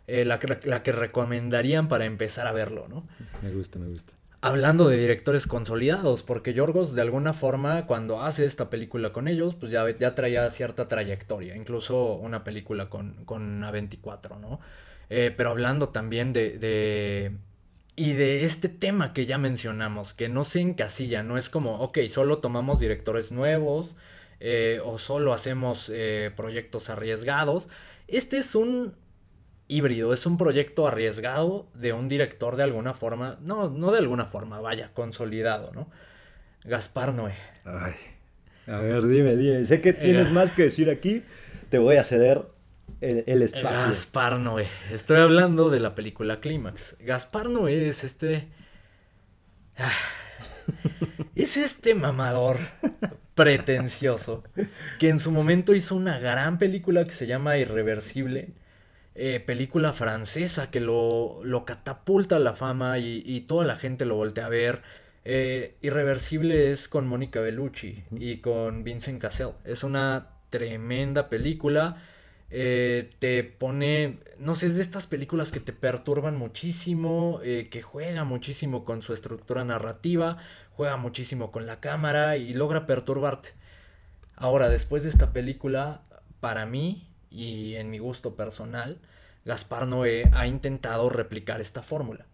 Speaker 2: eh, la, que, la que recomendarían para empezar a verlo, ¿no?
Speaker 1: Me gusta, me gusta.
Speaker 2: Hablando de directores consolidados, porque Yorgos de alguna forma cuando hace esta película con ellos, pues ya, ya traía cierta trayectoria, incluso una película con, con A24, ¿no? Eh, pero hablando también de, de, Y de este tema que ya mencionamos, que no se encasilla, no es como, ok, solo tomamos directores nuevos eh, o solo hacemos proyectos arriesgados. Este es un híbrido, es un proyecto arriesgado de un director de alguna forma, no, no de alguna forma, vaya, consolidado, ¿no? Gaspar Noé.
Speaker 1: Ay, a ver, dime, dime, sé que tienes más que decir aquí, te voy a ceder el, espacio.
Speaker 2: Gaspar Noé, estoy hablando de la película Clímax. Gaspar Noé es este... Ah, es este mamador pretencioso que en su momento hizo una gran película que se llama Irreversible eh, película francesa que lo, lo, catapulta a la fama y, toda la gente lo voltea a ver. Eh, Irreversible es con Mónica Bellucci y con Vincent Cassel. Es una tremenda película. Eh, te pone, no sé, es de estas películas que te perturban muchísimo, que juega muchísimo con su estructura narrativa, juega muchísimo con la cámara y logra perturbarte. Ahora, después de esta película, para mí, y en mi gusto personal, Gaspar Noé ha intentado replicar esta fórmula.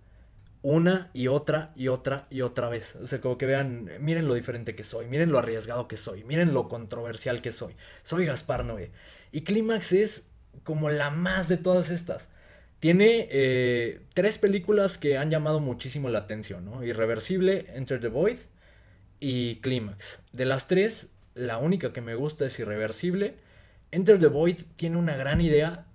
Speaker 2: Una y otra y otra y otra vez. O sea, como que vean, miren lo diferente que soy, miren lo arriesgado que soy, miren lo controversial que soy. Soy Gaspar Noé. Y Clímax es como la más de todas estas. Tiene eh, tres películas que han llamado muchísimo la atención, ¿no? Irreversible, Enter the Void y Clímax. De las tres, la única que me gusta es Irreversible Enter the Void tiene una gran idea,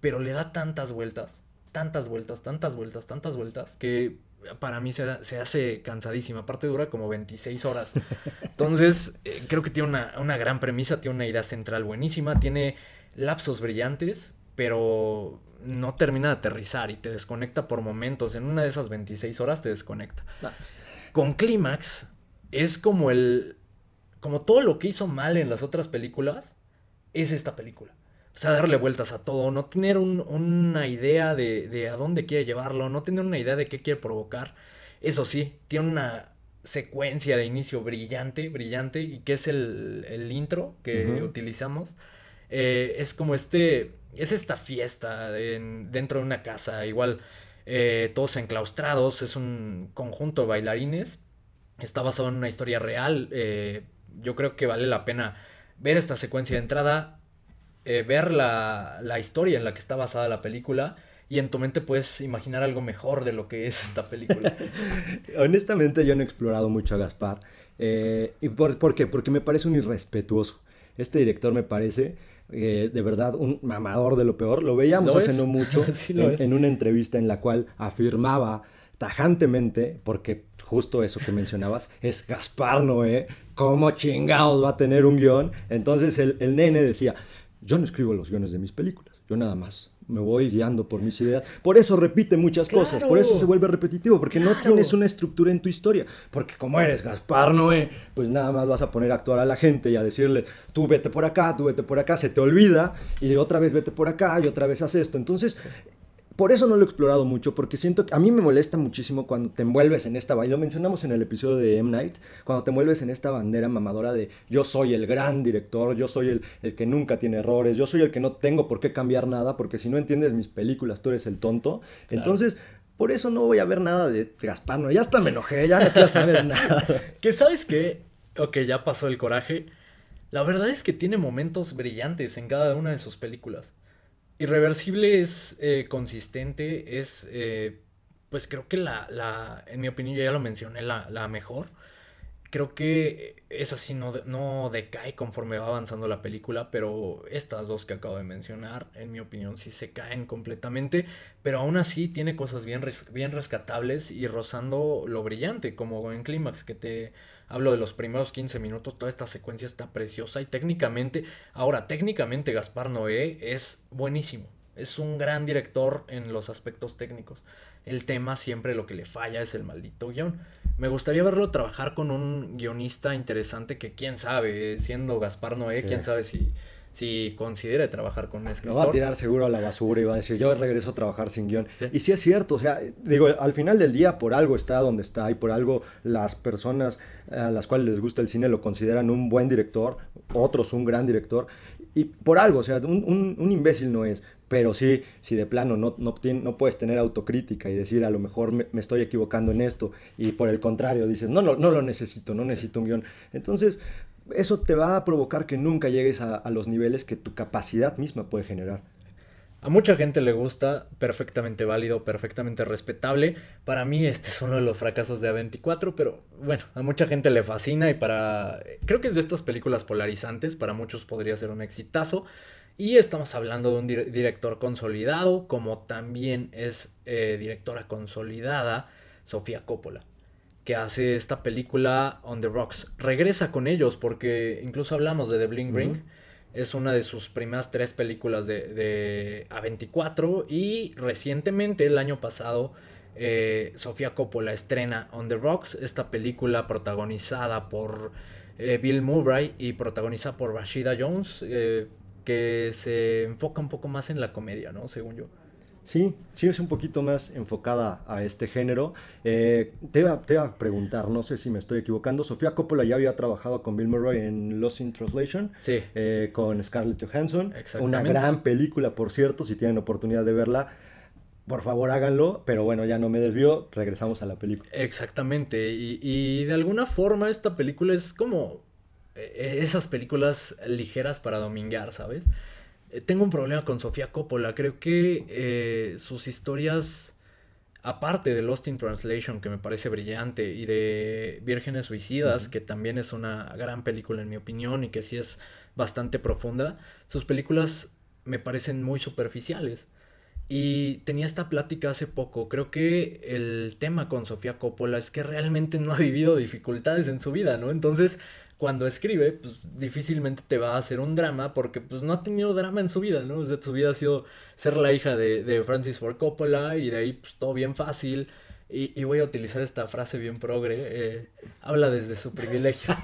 Speaker 2: pero le da tantas vueltas, tantas vueltas, tantas vueltas, tantas vueltas, que para mí se, hace cansadísima. Aparte dura como 26 horas. Entonces, eh, creo que tiene una, gran premisa, tiene una idea central buenísima, tiene lapsos brillantes, pero no termina de aterrizar y te desconecta por momentos. En una de esas 26 horas te desconecta. Pues. Con Clímax es como el... Como todo lo que hizo mal en las otras películas, es esta película. O sea, darle vueltas a todo, no tener una idea de, a dónde quiere llevarlo, no tener una idea de qué quiere provocar. Eso sí, tiene una secuencia de inicio brillante, brillante, y que es el, intro que utilizamos. Eh, es como este, es esta fiesta dentro de una casa, igual eh, todos enclaustrados, es un conjunto de bailarines, está basado en una historia real, eh, yo creo que vale la pena ver esta secuencia de entrada, eh, ver la, historia en la que está basada la película y en tu mente puedes imaginar algo mejor de lo que es esta película.
Speaker 1: Honestamente yo no he explorado mucho a Gaspar. Eh, ¿Y por, qué? Porque me parece un irrespetuoso. Este director me parece eh, de verdad un mamador de lo peor. Lo veíamos hace no mucho en, una entrevista en la cual afirmaba tajantemente, porque justo eso que mencionabas, es Gaspar Noé, ¿cómo chingados va a tener un guion? Entonces el, nene decía, yo no escribo los guiones de mis películas, yo nada más me voy guiando por mis ideas. Por eso repite muchas cosas, por eso se vuelve repetitivo, porque no tienes una estructura en tu historia. Porque como eres Gaspar Noé, pues nada más vas a poner a actuar a la gente y a decirle, tú vete por acá, tú vete por acá, se te olvida, y otra vez vete por acá y otra vez haz esto. Entonces, por eso no lo he explorado mucho, porque siento que a mí me molesta muchísimo cuando te envuelves en esta, y lo mencionamos en el episodio de M. Night, cuando te envuelves en esta bandera mamadora de yo soy el gran director, yo soy el, el que nunca tiene errores, yo soy el que no tengo por qué cambiar nada, porque si no entiendes mis películas, tú eres el tonto. Entonces, por eso no voy a ver nada de Gaspar, no, ya hasta me enojé, ya no quiero saber nada.
Speaker 2: que sabes qué, ok, ya pasó el coraje. La verdad es que tiene momentos brillantes en cada una de sus películas. Irreversible es eh, consistente, es, eh, pues creo que la, la, en mi opinión, ya lo mencioné, la, la mejor. Creo que esa sí no, no decae conforme va avanzando la película, pero estas dos que acabo de mencionar, en mi opinión, sí se caen completamente, pero aún así tiene cosas bien, bien rescatables y rozando lo brillante, como en Clímax, que te hablo de los primeros 15 minutos, toda esta secuencia está preciosa y técnicamente, ahora, técnicamente Gaspar Noé es buenísimo, es un gran director en los aspectos técnicos. El tema siempre lo que le falla es el maldito guion. Me gustaría verlo trabajar con un guionista interesante que quién sabe, siendo Gaspar Noé, quién sabe si, si considere trabajar con un escritor.
Speaker 1: Lo va a tirar seguro a la basura y va a decir, yo regreso a trabajar sin guion. Y sí es cierto, o sea, digo, al final del día por algo está donde está y por algo las personas a las cuales les gusta el cine lo consideran un buen director, otros un gran director. Y por algo, o sea, un, un, imbécil no es, pero sí, si de plano no, no, no puedes tener autocrítica y decir a lo mejor me, estoy equivocando en esto y por el contrario dices, no, no, no lo necesito, no necesito un guion. Entonces, eso te va a provocar que nunca llegues a, los niveles que tu capacidad misma puede generar.
Speaker 2: A mucha gente le gusta, perfectamente válido, perfectamente respetable. Para mí este es uno de los fracasos de A24, pero bueno, a mucha gente le fascina y para... Creo que es de estas películas polarizantes, para muchos podría ser un exitazo. Y estamos hablando de un director consolidado, como también es eh, directora consolidada Sofía Coppola, que hace esta película On the Rocks. Regresa con ellos porque incluso hablamos de The Bling Ring. Es una de sus primeras tres películas de, A24 y recientemente, el año pasado, eh, Sofía Coppola estrena On the Rocks, esta película protagonizada por eh, Bill Murray y protagonizada por Rashida Jones, eh, que se enfoca un poco más en la comedia, ¿no? Según yo.
Speaker 1: Sí, sí es un poquito más enfocada a este género. Eh, te, iba, te, a preguntar, no sé si me estoy equivocando, Sofía Coppola ya había trabajado con Bill Murray en Lost in Translation,
Speaker 2: sí.
Speaker 1: Eh, con Scarlett Johansson, una gran película, por cierto, si tienen oportunidad de verla. Por favor háganlo, pero bueno, ya no me desvió, regresamos a la película.
Speaker 2: Exactamente, y, y de alguna forma esta película es como eh, esas películas ligeras para domingar, ¿sabes? Eh, tengo un problema con Sofía Coppola. Creo que eh, sus historias, aparte de Lost in Translation, que me parece brillante, y de Vírgenes Suicidas, que también es una gran película en mi opinión y que sí es bastante profunda, sus películas me parecen muy superficiales. Y tenía esta plática hace poco. Creo que el tema con Sofía Coppola es que realmente no ha vivido dificultades en su vida, ¿no? Entonces, cuando escribe, pues difícilmente te va a hacer un drama porque pues no ha tenido drama en su vida, ¿no? O sea, su vida ha sido ser la hija de, Francis Ford Coppola y de ahí pues todo bien fácil. Y, voy a utilizar esta frase bien progre, eh, habla desde su privilegio.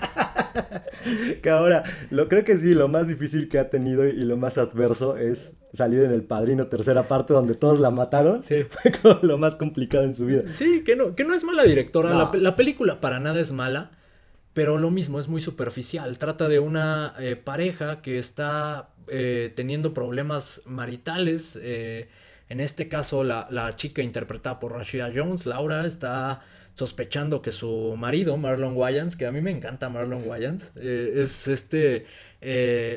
Speaker 1: que ahora, lo creo que sí, lo más difícil que ha tenido y lo más adverso es salir en El Padrino tercera parte donde todos la mataron.
Speaker 2: Sí.
Speaker 1: Fue como lo más complicado en su vida.
Speaker 2: Sí, que no, que no es mala directora, la, la película para nada es mala pero lo mismo, es muy superficial. Trata de una eh, pareja que está eh, teniendo problemas maritales. Eh, en este caso, la, la, chica interpretada por Rashida Jones, Laura, está sospechando que su marido, Marlon Wayans, que a mí me encanta Marlon Wayans, es este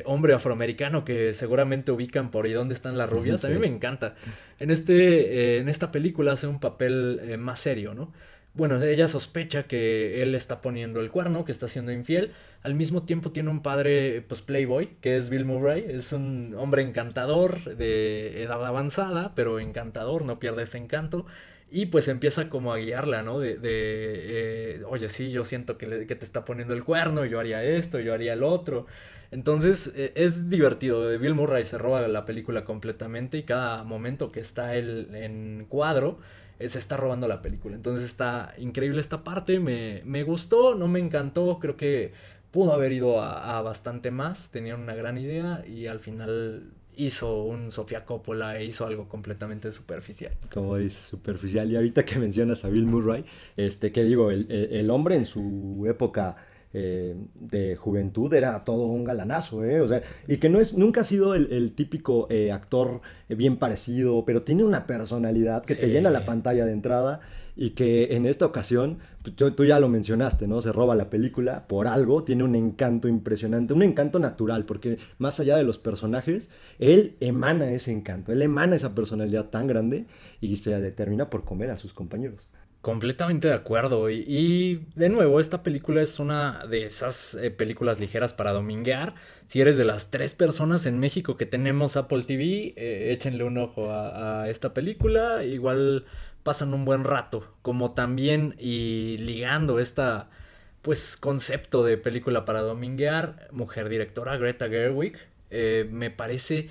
Speaker 2: hombre afroamericano que seguramente ubican por ¿y dónde están las rubias? A mí me encanta. En, este, en esta película hace un papel más serio, ¿no? Bueno, ella sospecha que él está poniendo el cuerno, que está siendo infiel. Al mismo tiempo tiene un padre, pues playboy, que es Bill Murray. Es un hombre encantador, de edad avanzada, pero encantador, no pierde ese encanto. Y pues empieza como a guiarla, ¿no? De, de eh, oye, sí, yo siento que, que, te está poniendo el cuerno, yo haría esto, yo haría el otro. Entonces eh, es divertido. Bill Murray se roba la película completamente y cada momento que está él en cuadro se está robando la película. Entonces está increíble esta parte, me, me gustó, no me encantó, creo que pudo haber ido a, bastante más, tenían una gran idea y al final hizo un Sofía Coppola e hizo algo completamente superficial.
Speaker 1: Como dices, superficial. Y ahorita que mencionas a Bill Murray, este, que digo, el, el hombre en su época eh, de juventud era todo un galanazo, ¿eh? O sea, y que no es, nunca ha sido el, típico eh, actor bien parecido, pero tiene una personalidad que te llena la pantalla de entrada y que en esta ocasión, pues, tú, ya lo mencionaste, ¿no? Se roba la película por algo, tiene un encanto impresionante, un encanto natural, porque más allá de los personajes, él emana ese encanto, él emana esa personalidad tan grande y termina por comer a sus compañeros.
Speaker 2: Completamente de acuerdo. Y, de nuevo, esta película es una de esas eh, películas ligeras para dominguear. Si eres de las tres personas en México que tenemos Apple TV, eh, échenle un ojo a, esta película. Igual pasan un buen rato. Como también, y ligando esta pues concepto de película para dominguear, mujer directora Greta Gerwig, eh, me parece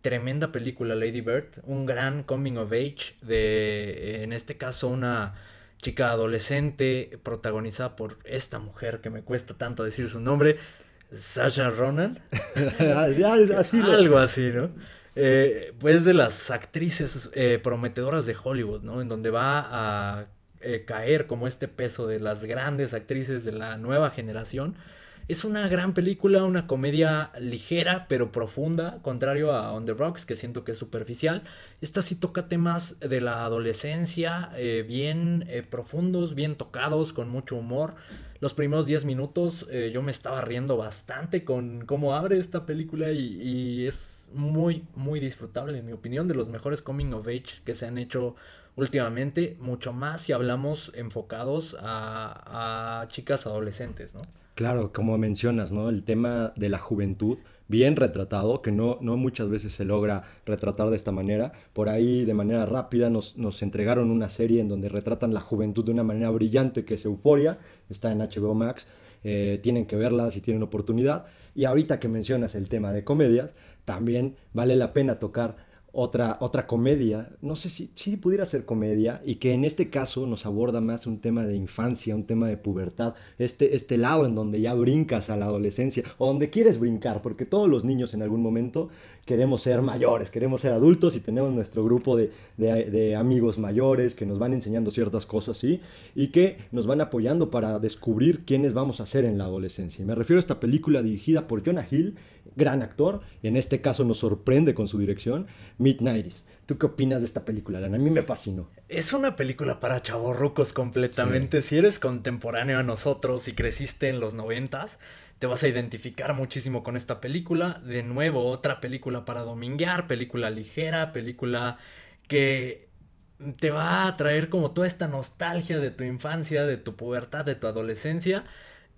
Speaker 2: tremenda película Lady Bird, un gran coming of age de, en este caso, una chica adolescente protagonizada por esta mujer que me cuesta tanto decir su nombre, Sasha Ronan. Algo así, ¿no? Eh, pues de las actrices eh, prometedoras de Hollywood, ¿no? En donde va a eh, caer como este peso de las grandes actrices de la nueva generación es una gran película, una comedia ligera pero profunda, contrario a On the Rocks, que siento que es superficial. Esta sí toca temas de la adolescencia, eh, bien eh, profundos, bien tocados, con mucho humor. Los primeros 10 minutos eh, yo me estaba riendo bastante con cómo abre esta película y, es muy, muy disfrutable, en mi opinión, de los mejores coming of age que se han hecho últimamente, mucho más si hablamos enfocados a, a chicas adolescentes, ¿no?
Speaker 1: Claro, como mencionas, ¿no? El tema de la juventud, bien retratado, que no, no muchas veces se logra retratar de esta manera. Por ahí, de manera rápida, nos, nos entregaron una serie en donde retratan la juventud de una manera brillante, que es Euforia, está en HBO Max. Eh, tienen que verla si tienen oportunidad. Y ahorita que mencionas el tema de comedias, también vale la pena tocar otra, otra comedia, no sé si, si pudiera ser comedia, y que en este caso nos aborda más un tema de infancia, un tema de pubertad, este, este lado en donde ya brincas a la adolescencia, o donde quieres brincar, porque todos los niños en algún momento queremos ser mayores, queremos ser adultos y tenemos nuestro grupo de, amigos mayores que nos van enseñando ciertas cosas, ¿sí? Y que nos van apoyando para descubrir quiénes vamos a ser en la adolescencia. Y me refiero a esta película dirigida por Jonah Hill, gran actor, y en este caso nos sorprende con su dirección, Midnighties. ¿Tú qué opinas de esta película, Lana? A mí me fascinó.
Speaker 2: Es una película para chavorrucos completamente. Si eres contemporáneo a nosotros y creciste en los noventas, te vas a identificar muchísimo con esta película. De nuevo, otra película para dominguear, película ligera, película que te va a traer como toda esta nostalgia de tu infancia, de tu pubertad, de tu adolescencia.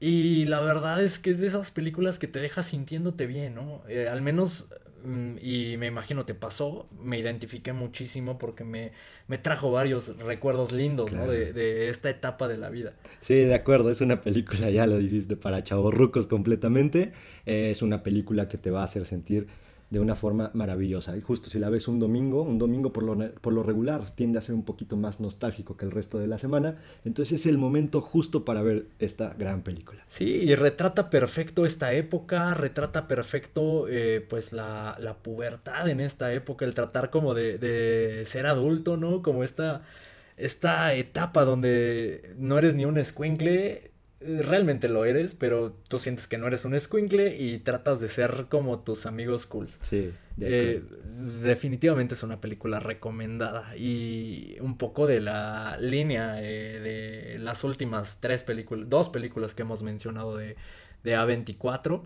Speaker 2: Y la verdad es que es de esas películas que te deja sintiéndote bien, ¿no? Eh, al menos Mm, y me imagino te pasó, me identifiqué muchísimo porque me, me trajo varios recuerdos lindos ¿no? de, de, esta etapa de la vida.
Speaker 1: Sí, de acuerdo, es una película, ya lo dijiste, para chavorrucos completamente. es una película que te va a hacer sentir de una forma maravillosa. Y justo si la ves un domingo, un domingo por lo, por lo regular tiende a ser un poquito más nostálgico que el resto de la semana, entonces es el momento justo para ver esta gran película.
Speaker 2: Sí, y retrata perfecto esta época, retrata perfecto eh, pues la, la, pubertad en esta época, el tratar como de, de ser adulto, ¿no? Como esta, esta etapa donde no eres ni un escuincle realmente lo eres, pero tú sientes que no eres un squinkle y tratas de ser como tus amigos cool.
Speaker 1: Sí.
Speaker 2: Eh, definitivamente es una película recomendada y un poco de la línea eh, de las últimas tres películas, dos películas que hemos mencionado de, de A24.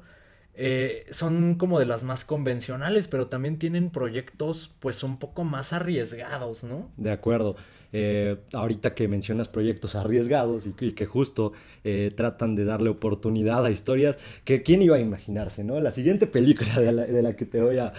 Speaker 2: Eh, son como de las más convencionales, pero también tienen proyectos pues un poco más arriesgados, ¿no?
Speaker 1: De acuerdo. Eh, ahorita que mencionas proyectos arriesgados y, que justo eh, tratan de darle oportunidad a historias que quién iba a imaginarse, ¿no? La siguiente película de la, que te voy a,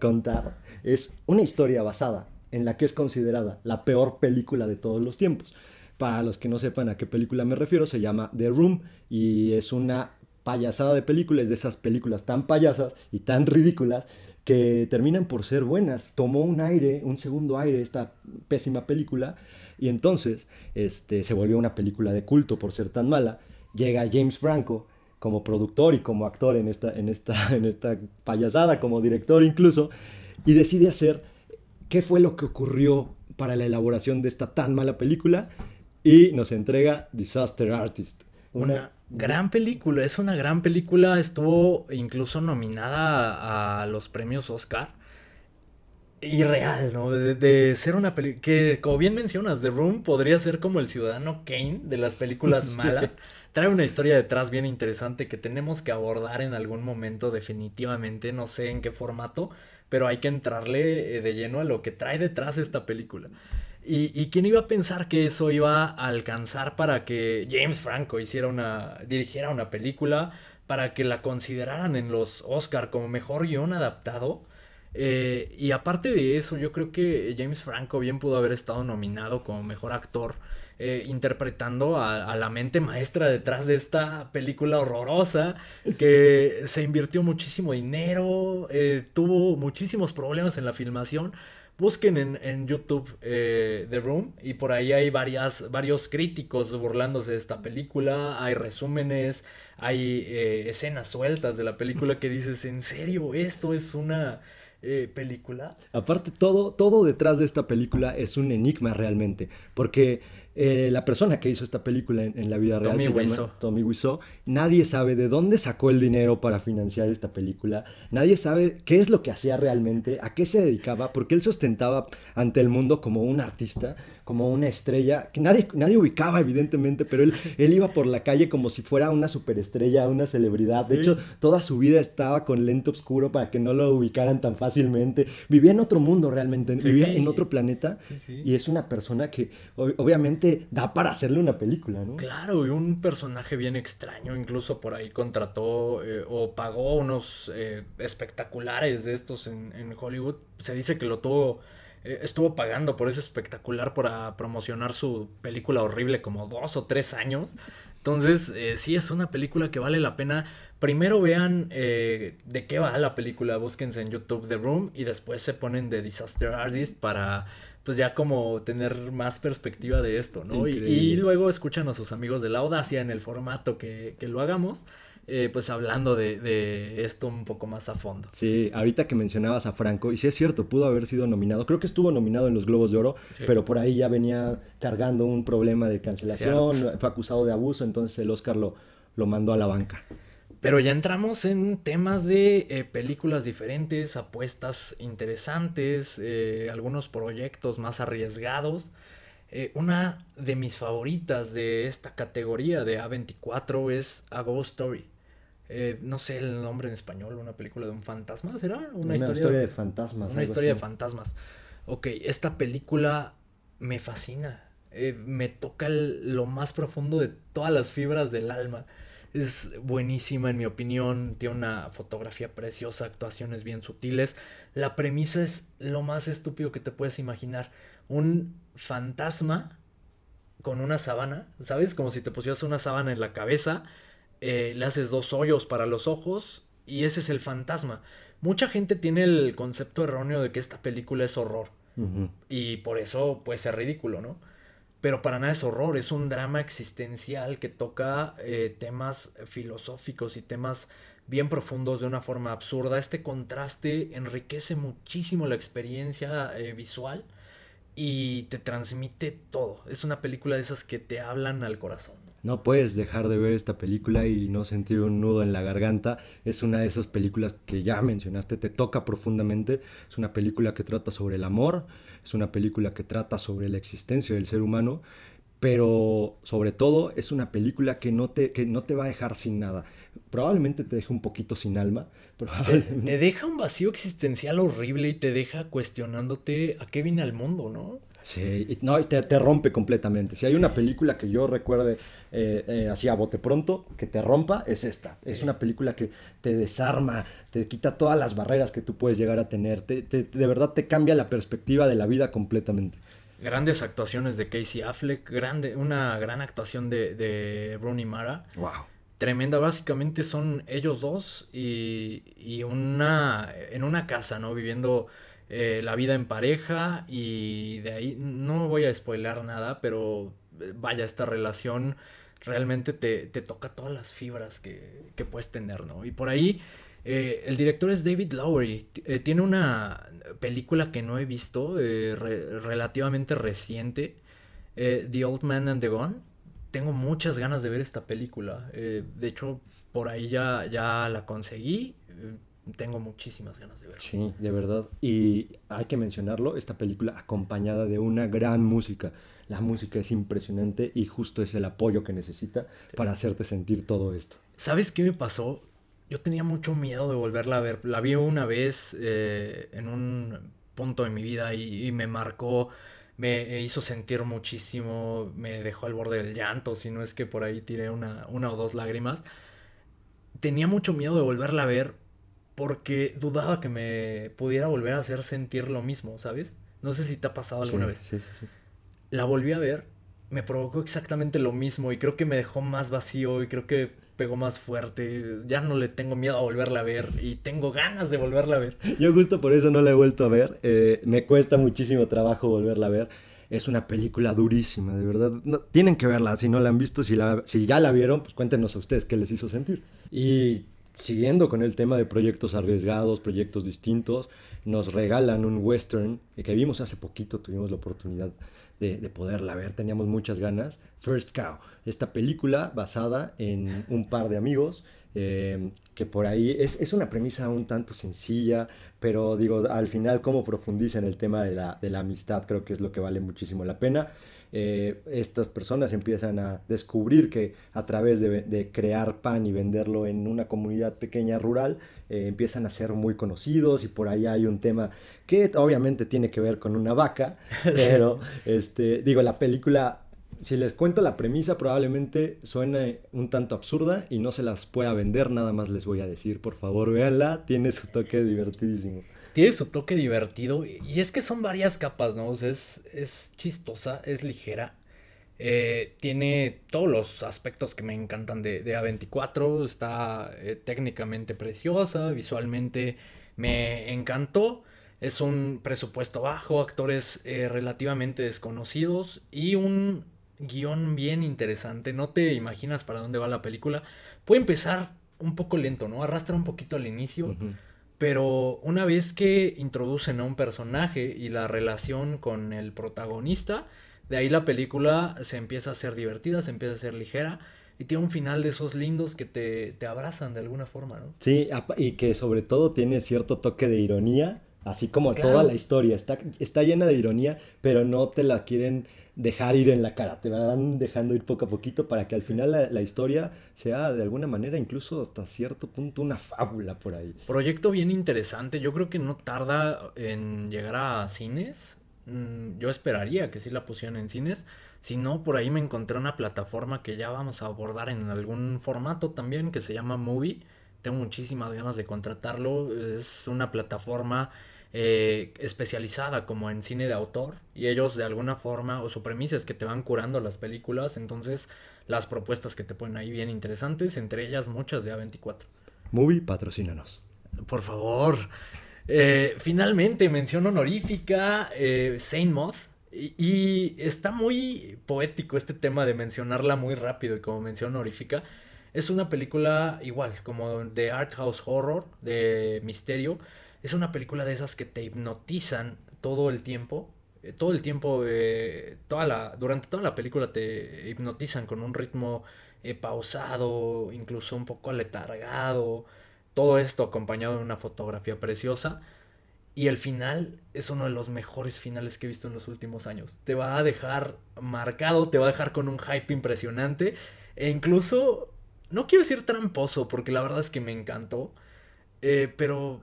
Speaker 1: contar es una historia basada en la que es considerada la peor película de todos los tiempos. Para los que no sepan a qué película me refiero, se llama The Room y es una payasada de películas, de esas películas tan payasas y tan ridículas que terminan por ser buenas. Tomó un aire, un segundo aire esta pésima película y entonces este, se volvió una película de culto por ser tan mala. Llega James Franco como productor y como actor en esta, en esta, en esta payasada, como director incluso, y decide hacer qué fue lo que ocurrió para la elaboración de esta tan mala película y nos entrega Disaster Artist.
Speaker 2: Una, gran película, es una gran película, estuvo incluso nominada a, los premios Oscar. Irreal, ¿no? De, ser una película que, como bien mencionas, The Room podría ser como el ciudadano Kane de las películas malas. Trae una historia detrás bien interesante que tenemos que abordar en algún momento definitivamente, no sé en qué formato, pero hay que entrarle eh, de lleno a lo que trae detrás esta película. Y, quién iba a pensar que eso iba a alcanzar para que James Franco hiciera una, dirigiera una película, para que la consideraran en los Oscar como mejor guion adaptado. Eh, y aparte de eso, yo creo que James Franco bien pudo haber estado nominado como mejor actor, eh, interpretando a, la mente maestra detrás de esta película horrorosa, que se invirtió muchísimo dinero, eh, tuvo muchísimos problemas en la filmación, Busquen en, YouTube eh, The Room y por ahí hay varias, varios críticos burlándose de esta película, hay resúmenes, hay eh, escenas sueltas de la película que dices, ¿en serio esto es una eh, película?
Speaker 1: Aparte, todo, todo detrás de esta película es un enigma realmente, porque eh, la persona que hizo esta película en, la vida real
Speaker 2: Tommy
Speaker 1: se llama Tommy Wiseau. Nadie sabe de dónde sacó el dinero para financiar esta película. Nadie sabe qué es lo que hacía realmente, a qué se dedicaba, porque él sostentaba ante el mundo como un artista, como una estrella, que nadie, nadie ubicaba evidentemente, pero él, él iba por la calle como si fuera una superestrella, una celebridad. De hecho, toda su vida estaba con lente oscuro para que no lo ubicaran tan fácilmente. Vivía en otro mundo realmente, vivía en otro planeta y es una persona que obviamente da para hacerle una película, ¿no?
Speaker 2: Claro, y un personaje bien extraño, incluso por ahí contrató eh, o pagó unos eh, espectaculares de estos en, Hollywood. Se dice que lo tuvo, eh, estuvo pagando por ese espectacular para promocionar su película horrible como dos o tres años. Entonces, sí es una película que vale la pena. Primero vean de qué va la película, búsquense en YouTube The Room y después se ponen de Disaster Artist para pues ya como tener más perspectiva de esto, ¿no? Y, luego escuchan a sus amigos de la audacia en el formato que, lo hagamos. Eh, pues hablando de, esto un poco más a fondo.
Speaker 1: Sí, ahorita que mencionabas a Franco, y sí es cierto, pudo haber sido nominado, creo que estuvo nominado en los Globos de Oro, pero por ahí ya venía cargando un problema de cancelación, fue acusado de abuso, entonces el Oscar lo, lo mandó a la banca.
Speaker 2: Pero ya entramos en temas de eh, películas diferentes, apuestas interesantes, eh, algunos proyectos más arriesgados. Eh, una de mis favoritas de esta categoría de A24 es A Ghost Story. no sé el nombre en español, una película de un fantasma, ¿será?
Speaker 1: Una, historia, de fantasmas.
Speaker 2: Una historia de fantasmas. Ok, esta película me fascina. me toca lo más profundo de todas las fibras del alma es buenísima en mi opinión, tiene una fotografía preciosa, actuaciones bien sutiles. La premisa es lo más estúpido que te puedes imaginar. Un fantasma con una sábana, ¿sabes? Como si te pusieras una sábana en la cabeza, eh, le haces dos hoyos para los ojos y ese es el fantasma. Mucha gente tiene el concepto erróneo de que esta película es horror. Y por eso puede ser ridículo, ¿no? Pero para nada es horror, es un drama existencial que toca eh, temas filosóficos y temas bien profundos de una forma absurda. Este contraste enriquece muchísimo la experiencia eh, visual y te transmite todo. Es una película de esas que te hablan al corazón.
Speaker 1: No puedes dejar de ver esta película y no sentir un nudo en la garganta. Es una de esas películas que ya mencionaste, te toca profundamente. Es una película que trata sobre el amor, es una película que trata sobre la existencia del ser humano, pero sobre todo es una película que no te, que no te va a dejar sin nada. Probablemente te deja un poquito sin alma.
Speaker 2: Te, deja un vacío existencial horrible y te deja cuestionándote a qué viene al mundo, ¿no?
Speaker 1: Sí, y, no, te, te, rompe completamente. Si hay una película que yo recuerde eh, eh, así a bote pronto, que te rompa, es esta. Es una película que te desarma, te quita todas las barreras que tú puedes llegar a tener. Te, de verdad te cambia la perspectiva de la vida completamente.
Speaker 2: Grandes actuaciones de Casey Affleck, grande, una gran actuación de, de Rooney Mara.
Speaker 1: Wow.
Speaker 2: Tremenda, básicamente son ellos dos y, y una en una casa, ¿no? Viviendo eh, la vida en pareja y de ahí no voy a spoiler nada, pero eh, vaya, esta relación realmente te, toca todas las fibras que, que, puedes tener, ¿no? Y por ahí, eh, el director es David Lowery. Tiene una película que no he visto, relativamente reciente, The Old Man and the Gone. Tengo muchas ganas de ver esta película. de hecho, por ahí ya, ya la conseguí tengo muchísimas ganas de verla.
Speaker 1: Sí, de verdad. Y hay que mencionarlo, esta película acompañada de una gran música. La música es impresionante y justo es el apoyo que necesita para hacerte sentir todo esto.
Speaker 2: ¿Sabes qué me pasó? Yo tenía mucho miedo de volverla a ver. La vi una vez eh, en un punto de mi vida y, me marcó, me hizo sentir muchísimo, me dejó al borde del llanto, si no es que por ahí tiré una, una o dos lágrimas. Tenía mucho miedo de volverla a ver porque dudaba que me pudiera volver a hacer sentir lo mismo, ¿sabes? No sé si te ha pasado alguna vez. Sí, sí, sí. La volví a ver, me provocó exactamente lo mismo y creo que me dejó más vacío y creo que pegó más fuerte. Ya no le tengo miedo a volverla a ver y tengo ganas de volverla a ver.
Speaker 1: Yo justo por eso no la he vuelto a ver. Eh, me cuesta muchísimo trabajo volverla a ver. Es una película durísima, de verdad. tienen que verla si no la han visto. Si, la, si ya la vieron, pues cuéntenos a ustedes qué les hizo sentir. Y siguiendo con el tema de proyectos arriesgados, proyectos distintos, nos regalan un western que vimos hace poquito, tuvimos la oportunidad de, poderla ver, teníamos muchas ganas. First Cow, esta película basada en un par de amigos, eh, que por ahí es, es, una premisa un tanto sencilla, pero digo, al final cómo profundiza en el tema de la, de la amistad, creo que es lo que vale muchísimo la pena. Eh, estas personas empiezan a descubrir que a través de, crear pan y venderlo en una comunidad pequeña rural, eh, empiezan a ser muy conocidos y por ahí hay un tema que obviamente tiene que ver con una vaca, pero este, digo, la película si les cuento la premisa, probablemente suene un tanto absurda y no se las pueda vender, nada más les voy a decir, por favor, véanla, tiene su toque divertidísimo
Speaker 2: tiene su toque divertido. Y es que son varias capas, ¿no? es, es chistosa, es ligera. Eh, tiene todos los aspectos que me encantan de, A24. Está eh, técnicamente preciosa, visualmente me encantó. Es un presupuesto bajo, actores eh, relativamente desconocidos y un guion bien interesante. No te imaginas para dónde va la película. Puede empezar un poco lento, ¿no? Arrastra un poquito al inicio. Pero una vez que introducen a un personaje y la relación con el protagonista, de ahí la película se empieza a ser divertida, se empieza a ser ligera y tiene un final de esos lindos que te, te abrazan de alguna forma, ¿no?
Speaker 1: Sí, y que sobre todo tiene cierto toque de ironía, así como toda la historia. Está, está llena de ironía, pero no te la quieren dejar ir en la cara, te van dejando ir poco a poquito para que al final la, historia sea de alguna manera incluso hasta cierto punto una fábula por ahí.
Speaker 2: Proyecto bien interesante, yo creo que no tarda en llegar a cines, mm, yo esperaría que sí la pusieran en cines, si no por ahí me encontré una plataforma que ya vamos a abordar en algún formato también que se llama Movie, tengo muchísimas ganas de contratarlo, es una plataforma eh, especializada como en cine de autor y ellos de alguna forma o su premisa es que te van curando las películas, entonces las propuestas que te ponen ahí bien interesantes, entre ellas muchas de A24.
Speaker 1: Movie, patrocínanos.
Speaker 2: Por favor. Eh, finalmente, mención honorífica, eh, Saint Moth. Y, y, está muy poético este tema de mencionarla muy rápido y como mención honorífica. Es una película igual, como de art house horror, de misterio, es una película de esas que te hipnotizan todo el tiempo. Eh, todo el tiempo, eh, toda la, durante toda la película te hipnotizan con un ritmo eh, pausado, incluso un poco aletargado. Todo esto acompañado de una fotografía preciosa. Y el final es uno de los mejores finales que he visto en los últimos años. Te va a dejar marcado, te va a dejar con un hype impresionante. E incluso, no quiero decir tramposo, porque la verdad es que me encantó. pero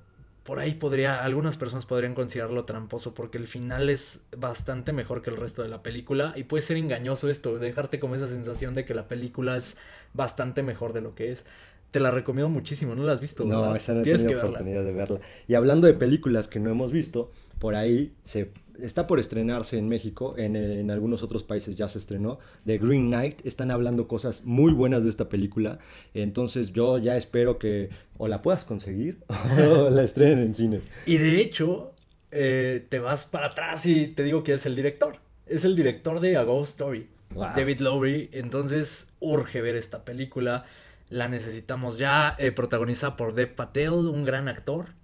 Speaker 2: por ahí podría, algunas personas podrían considerarlo tramposo porque el final es bastante mejor que el resto de la película y puede ser engañoso esto, dejarte como esa sensación de que la película es bastante mejor de lo que es. Te la recomiendo muchísimo, ¿no la has visto?
Speaker 1: No, esa no he tenido oportunidad de verla. Y hablando de películas que no hemos visto, por ahí se está por estrenarse en México, en, algunos otros países ya se estrenó, The Green Knight, están hablando cosas muy buenas de esta película, entonces yo ya espero que o la puedas conseguir o la estrenen en cines.
Speaker 2: Y de hecho, eh, te vas para atrás y te digo que es el director, es el director de A Ghost Story, David Lowry, entonces urge ver esta película. La necesitamos ya. Eh, protagonizada por Dev Patel, un gran actor.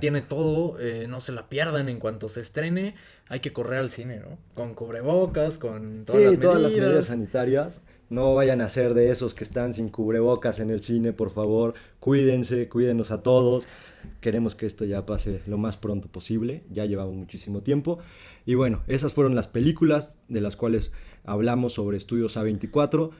Speaker 2: Tiene todo, eh, no se la pierdan en cuanto se estrene. Hay que correr al cine, ¿no? Con cubrebocas, con todas, las,
Speaker 1: todas las medidas sanitarias. No vayan a ser de esos que están sin cubrebocas en el cine, por favor. Cuídense, cuídenos a todos. Queremos que esto ya pase lo más pronto posible. Ya llevamos muchísimo tiempo. Y bueno, esas fueron las películas de las cuales hablamos sobre Estudios A24,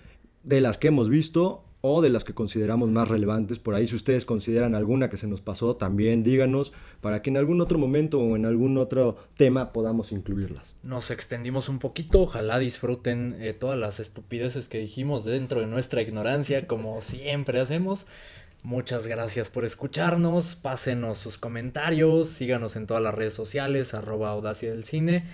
Speaker 1: de las que hemos visto de las que consideramos más relevantes. Por ahí si ustedes consideran alguna que se nos pasó, también díganos para que en algún otro momento o en algún otro tema podamos incluirlas.
Speaker 2: Nos extendimos un poquito, ojalá disfruten eh, todas las estupideces que dijimos dentro de nuestra ignorancia, como siempre hacemos. Muchas gracias por escucharnos, pásenos sus comentarios, síganos en todas las redes sociales, arroba audacia del cine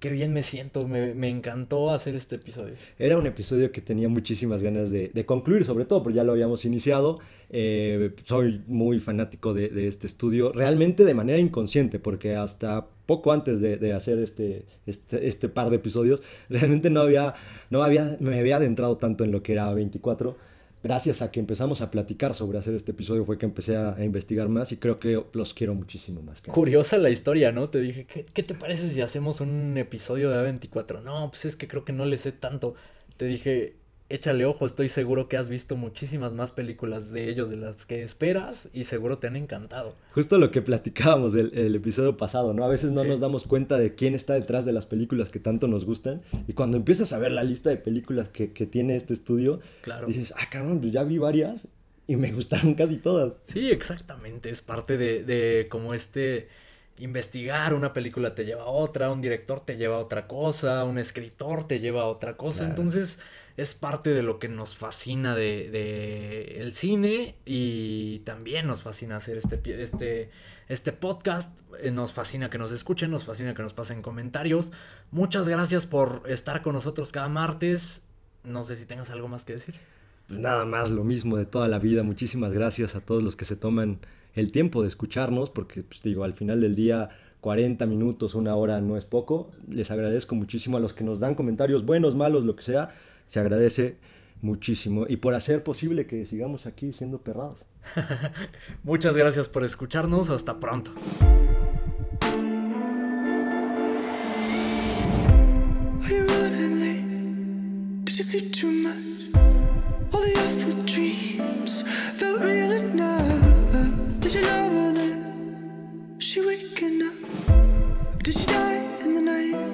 Speaker 2: qué bien me siento, me, encantó hacer este episodio.
Speaker 1: Era un episodio que tenía muchísimas ganas de, concluir, sobre todo porque ya lo habíamos iniciado. Eh, soy muy fanático de, este estudio, realmente de manera inconsciente, porque hasta poco antes de, hacer este, este, este, par de episodios, realmente no había, no había, me había adentrado tanto en lo que era 24 gracias a que empezamos a platicar sobre hacer este episodio fue que empecé a, investigar más y creo que los quiero muchísimo más.
Speaker 2: Curiosa la historia, ¿no? Te dije, ¿qué, ¿qué, te parece si hacemos un episodio de A24? No, pues es que creo que no le sé tanto. Te dije, échale ojo, estoy seguro que has visto muchísimas más películas de ellos de las que esperas y seguro te han encantado.
Speaker 1: Justo lo que platicábamos el, el episodio pasado, ¿no? A veces no nos damos cuenta de quién está detrás de las películas que tanto nos gustan y cuando empiezas a ver la lista de películas que, que tiene este estudio, claro. dices, ah, cabrón, pues ya vi varias y me gustaron casi todas.
Speaker 2: Sí, exactamente, es parte de, de como este investigar, una película te lleva a otra, un director te lleva a otra cosa, un escritor te lleva a otra cosa, entonces es parte de lo que nos fascina de, el cine y también nos fascina hacer este, este, este podcast. Eh, nos fascina que nos escuchen, nos fascina que nos pasen comentarios. Muchas gracias por estar con nosotros cada martes. No sé si tengas algo más que decir.
Speaker 1: Pues nada más, lo mismo de toda la vida. Muchísimas gracias a todos los que se toman el tiempo de escucharnos, porque pues, digo, al final del día 40 minutos, una hora no es poco. Les agradezco muchísimo a los que nos dan comentarios buenos, malos, lo que sea se agradece muchísimo y por hacer posible que sigamos aquí siendo perrados.
Speaker 2: Muchas gracias por escucharnos, hasta pronto. She waking up? Did she die in the night?